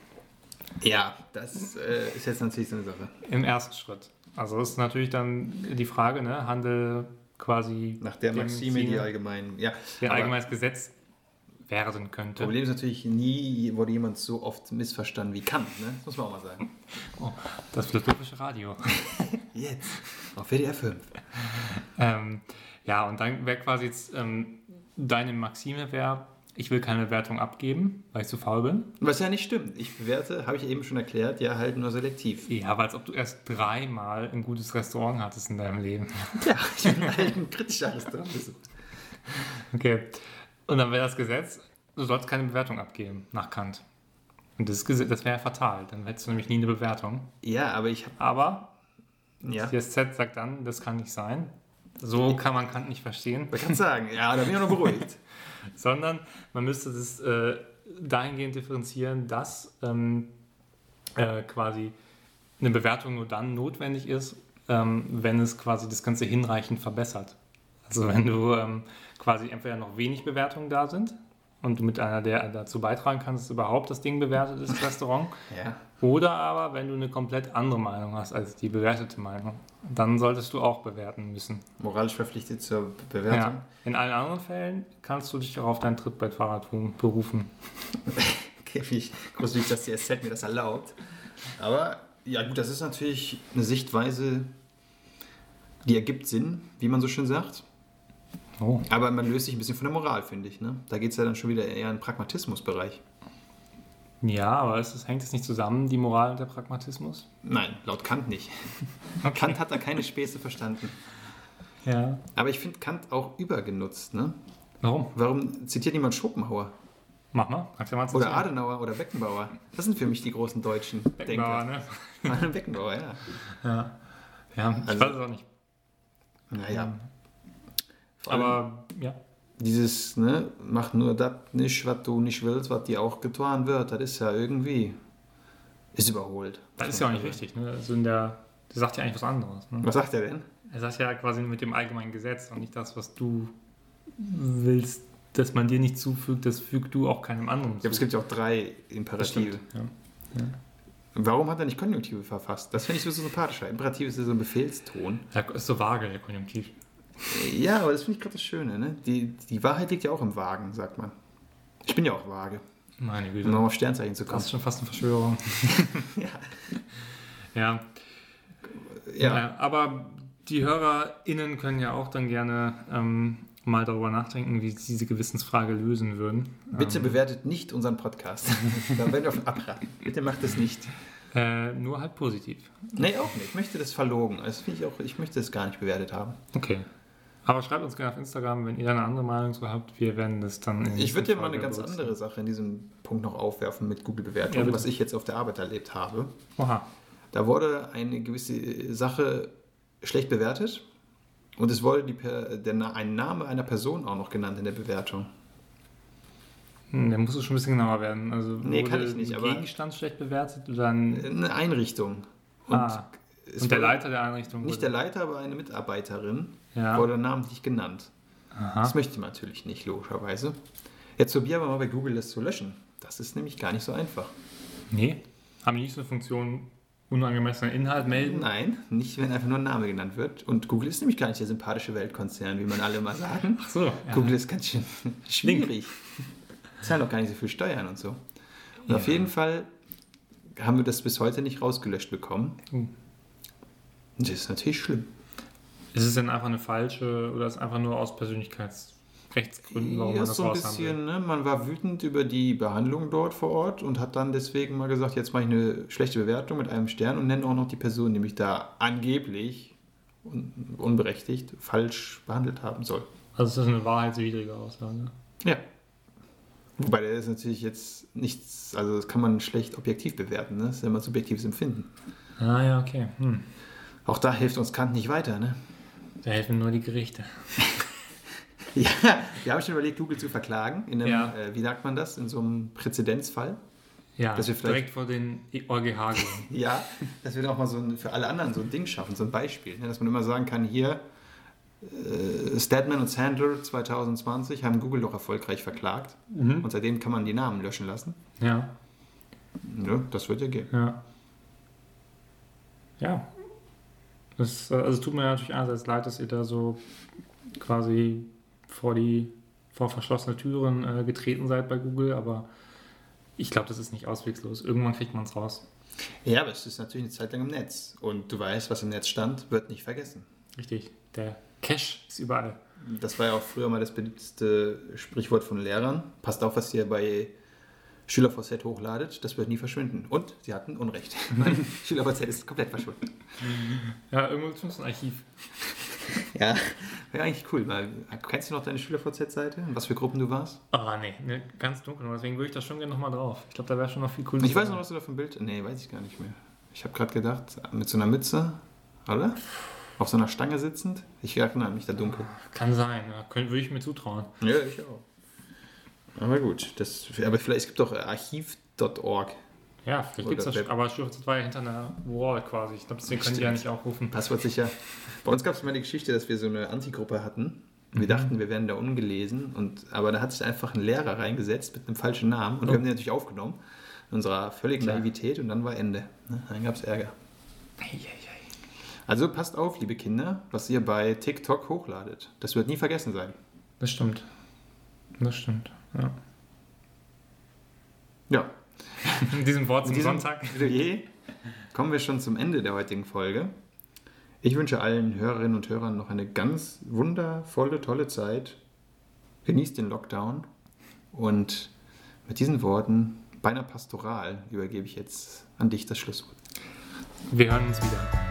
Ja, das äh, ist jetzt natürlich so eine Sache. im ersten Schritt. Also ist natürlich dann die Frage, ne, Handel quasi Nach der Maxime, die allgemein. Ja, die ein aber allgemeines Gesetz werden könnte. Problem ist natürlich, nie wurde jemand so oft missverstanden wie Kant. Ne? Das muss man auch mal sagen. Oh, das philosophische Radio. Jetzt. Auf WDR 5. ähm, ja, und dann wäre quasi jetzt ähm, deine Maxime wäre, ich will keine Bewertung abgeben, weil ich zu faul bin. Was ja nicht stimmt. Ich bewerte, habe ich eben schon erklärt, ja halt nur selektiv. Ja, aber als ob du erst dreimal ein gutes Restaurant hattest in deinem Leben. Ja, ich bin halt ein kritischer Restaurantbesuch. Okay. Und dann wäre das Gesetz, du sollst keine Bewertung abgeben nach Kant. Und das, Gesetz- das wäre ja fatal. Dann hättest du nämlich nie eine Bewertung. Ja, aber ich habe. Aber Ja. die SZ sagt dann, das kann nicht sein. So kann man Kant nicht verstehen. Man kann sagen, ja, da bin ich noch beruhigt. sondern man müsste das äh, dahingehend differenzieren, dass ähm, äh, quasi eine Bewertung nur dann notwendig ist, ähm, wenn es quasi das Ganze hinreichend verbessert. Also wenn du ähm, quasi entweder noch wenig Bewertungen da sind und du mit einer der dazu beitragen kannst, dass überhaupt das Ding bewertet ist, das Restaurant, Ja. oder aber wenn du eine komplett andere Meinung hast als die bewertete Meinung, dann solltest du auch bewerten müssen. Moralisch verpflichtet zur Bewertung. Ja. In allen anderen Fällen kannst du dich auch auf dein Trittbrettfahrertum berufen. Okay, wie ich, großartig, dass die SZ mir das erlaubt. Aber ja, gut, das ist natürlich eine Sichtweise, die ergibt Sinn, wie man so schön sagt. Oh. Aber man löst sich ein bisschen von der Moral, finde ich. Ne? Da geht es ja dann schon wieder eher in den Pragmatismusbereich. Ja, aber ist es, hängt es nicht zusammen, die Moral und der Pragmatismus? Nein, laut Kant nicht. Kant hat da keine Späße verstanden. Ja. Aber ich finde Kant auch übergenutzt. Ne? Warum? Warum zitiert niemand Schopenhauer? Mach mal. Kannst du ja mal Oder. Adenauer oder Beckenbauer? Das sind für mich die großen deutschen Beckenbauer, Denker. ne? Beckenbauer, ja. Ja. Ja, ich Also- weiß es auch nicht. Naja. Aber ja. dieses, ne, mach nur das nicht, was du nicht willst, was dir auch getan wird, das ist ja irgendwie, ist überholt. Das ist ja auch nicht richtig. Ne? Also in der, der sagt ja eigentlich was anderes. Ne? Was sagt er denn? Er sagt ja quasi mit dem allgemeinen Gesetz und nicht das, was du willst, dass man dir nicht zufügt, das fügt du auch keinem anderen Ja, aber es zu. gibt ja auch drei Imperative. Ja. Warum hat er nicht Konjunktive verfasst? Das finde ich so sympathischer. Imperativ ist ja so ein Befehlston. Ja, ist so vage, der Konjunktiv. Ja, aber das finde ich gerade das Schöne. Ne? Die, die Wahrheit liegt ja auch im Wagen, sagt man. Ich bin ja auch vage, Meine Güte. um nochmal auf Sternzeichen zu Das kommen. ist schon fast eine Verschwörung. Ja. Ja. Ja, Naja, aber die HörerInnen können ja auch dann gerne ähm, mal darüber nachdenken, wie sie diese Gewissensfrage lösen würden. bitte ähm, bewertet nicht unseren Podcast. da werden wir von abraten. Bitte macht das nicht. äh, nur halt positiv. Nee, auch nicht. Ich möchte das verlogen. Das ich auch, ich möchte das gar nicht bewertet haben. Okay. Aber schreibt uns gerne auf Instagram, wenn ihr da eine andere Meinung zu habt. Wir werden das dann. Ich würde dir mal eine ganz andere Sache in diesem Punkt noch aufwerfen mit Ja, Google-Bewertung, bitte. was ich jetzt auf der Arbeit erlebt habe. Oha. Da wurde eine gewisse Sache schlecht bewertet und es wurde die, der, ein Name einer Person auch noch genannt in der Bewertung. Hm, Der muss schon ein bisschen genauer werden. Also Nee, kann ich nicht, ein aber- Gegenstand schlecht bewertet oder ein, Eine Einrichtung. Und, ah, und der Leiter der Einrichtung Nicht der Leiter, aber eine Mitarbeiterin Ja. wurde namentlich genannt. Aha. Das möchte man natürlich nicht, logischerweise. Jetzt probieren wir mal bei Google das zu löschen. Das ist nämlich gar nicht so einfach. Nee. Haben die nicht so eine Funktion unangemessener Inhalt melden? Nein, nicht, wenn einfach nur ein Name genannt wird. Und Google ist nämlich gar nicht der sympathische Weltkonzern, wie man alle mal sagen. Ach so. Ja. Google ist ganz schön schwierig. Zahlen doch gar nicht so viel Steuern und so. Und Ja. auf jeden Fall haben wir das bis heute nicht rausgelöscht bekommen. Oh. Das ist natürlich schlimm. Ist es denn einfach eine falsche oder ist es einfach nur aus Persönlichkeitsrechtsgründen, warum ja, man das so ein bisschen, ne? man war wütend über die Behandlung dort vor Ort und hat dann deswegen mal gesagt, jetzt mache ich eine schlechte Bewertung mit einem Stern und nenne auch noch die Person, die mich da angeblich un unberechtigt falsch behandelt haben soll. Also ist das eine wahrheitswidrige Aussage? Ja. Wobei der ist natürlich jetzt nichts, also das kann man schlecht objektiv bewerten, ne? das ist ja immer subjektives Empfinden. Ah ja, okay. Hm. Auch da hilft uns Kant nicht weiter, ne? Da helfen nur die Gerichte. Ja, wir haben schon überlegt, Google zu verklagen, in einem, Ja. äh, wie sagt man das, in so einem Präzedenzfall. Ja, Dass wir vielleicht- direkt vor den EuGH gehen. Ja, dass wir auch mal so ein, für alle anderen so ein Ding schaffen, so ein Beispiel. Ne? Dass man immer sagen kann, hier, äh, Stedman und Sandler 2020 haben Google doch erfolgreich verklagt. Mhm. Und seitdem kann man die Namen löschen lassen. Ja, Ja, das wird ja gehen. ja. Ja. Das, äh, also tut mir natürlich einerseits leid, dass ihr da so quasi vor die vor verschlossene Türen äh, getreten seid bei Google, aber ich glaube, das ist nicht auswegslos. Irgendwann kriegt man es raus. Ja, aber es ist natürlich eine Zeit lang im Netz. Und du weißt, was im Netz stand, wird nicht vergessen. Richtig. Der Cache ist überall. Das war ja auch früher mal das beliebteste Sprichwort von Lehrern. Passt auf, was ihr bei SchülerVZ hochladet, das wird nie verschwinden. Und sie hatten Unrecht. Mein SchülerVZ ist komplett verschwunden. Ja, irgendwo gibt es ein Archiv. Ja, wäre eigentlich cool. Weil, kennst du noch deine SchülerVZ-Seite was für Gruppen du warst? Ah, nee, ne, ganz dunkel. Deswegen würde ich da schon gerne nochmal drauf. Ich glaube, da wäre schon noch viel cooler. Ich weiß noch, was du da für ein Bild. Nee, weiß ich gar nicht mehr. Ich habe gerade gedacht, mit so einer Mütze, oder? Auf so einer Stange sitzend. Ich erinnere mich da dunkel. Kann sein, ja. Könnt, würde ich mir zutrauen. Ja, ich auch. Aber gut, das, aber vielleicht, es gibt doch archiv.org. Ja, vielleicht gibt es das. Aber war ja hinter einer Wall quasi. Ich glaube, deswegen können die ja nicht aufrufen. Passwortsicher. Bei uns gab es mal die Geschichte, dass wir so eine Antigruppe hatten. Wir Mhm. dachten, wir wären da ungelesen. Und, aber da hat sich einfach ein Lehrer reingesetzt mit einem falschen Namen. Und Oh. wir haben den natürlich aufgenommen. In unserer völligen Klar. Naivität. Und dann war Ende. Ne? Dann gab es Ärger. Also passt auf, liebe Kinder, was ihr bei TikTok hochladet. Das wird nie vergessen sein. Das stimmt. Das stimmt. Ja. Ja. In diesem Wort zum diesem Sonntag. Plädoyer kommen wir schon zum Ende der heutigen Folge. Ich wünsche allen Hörerinnen und Hörern noch eine ganz wundervolle, tolle Zeit. Genießt den Lockdown. Und mit diesen Worten, beinahe pastoral, übergebe ich jetzt an dich das Schlusswort. Wir hören uns wieder.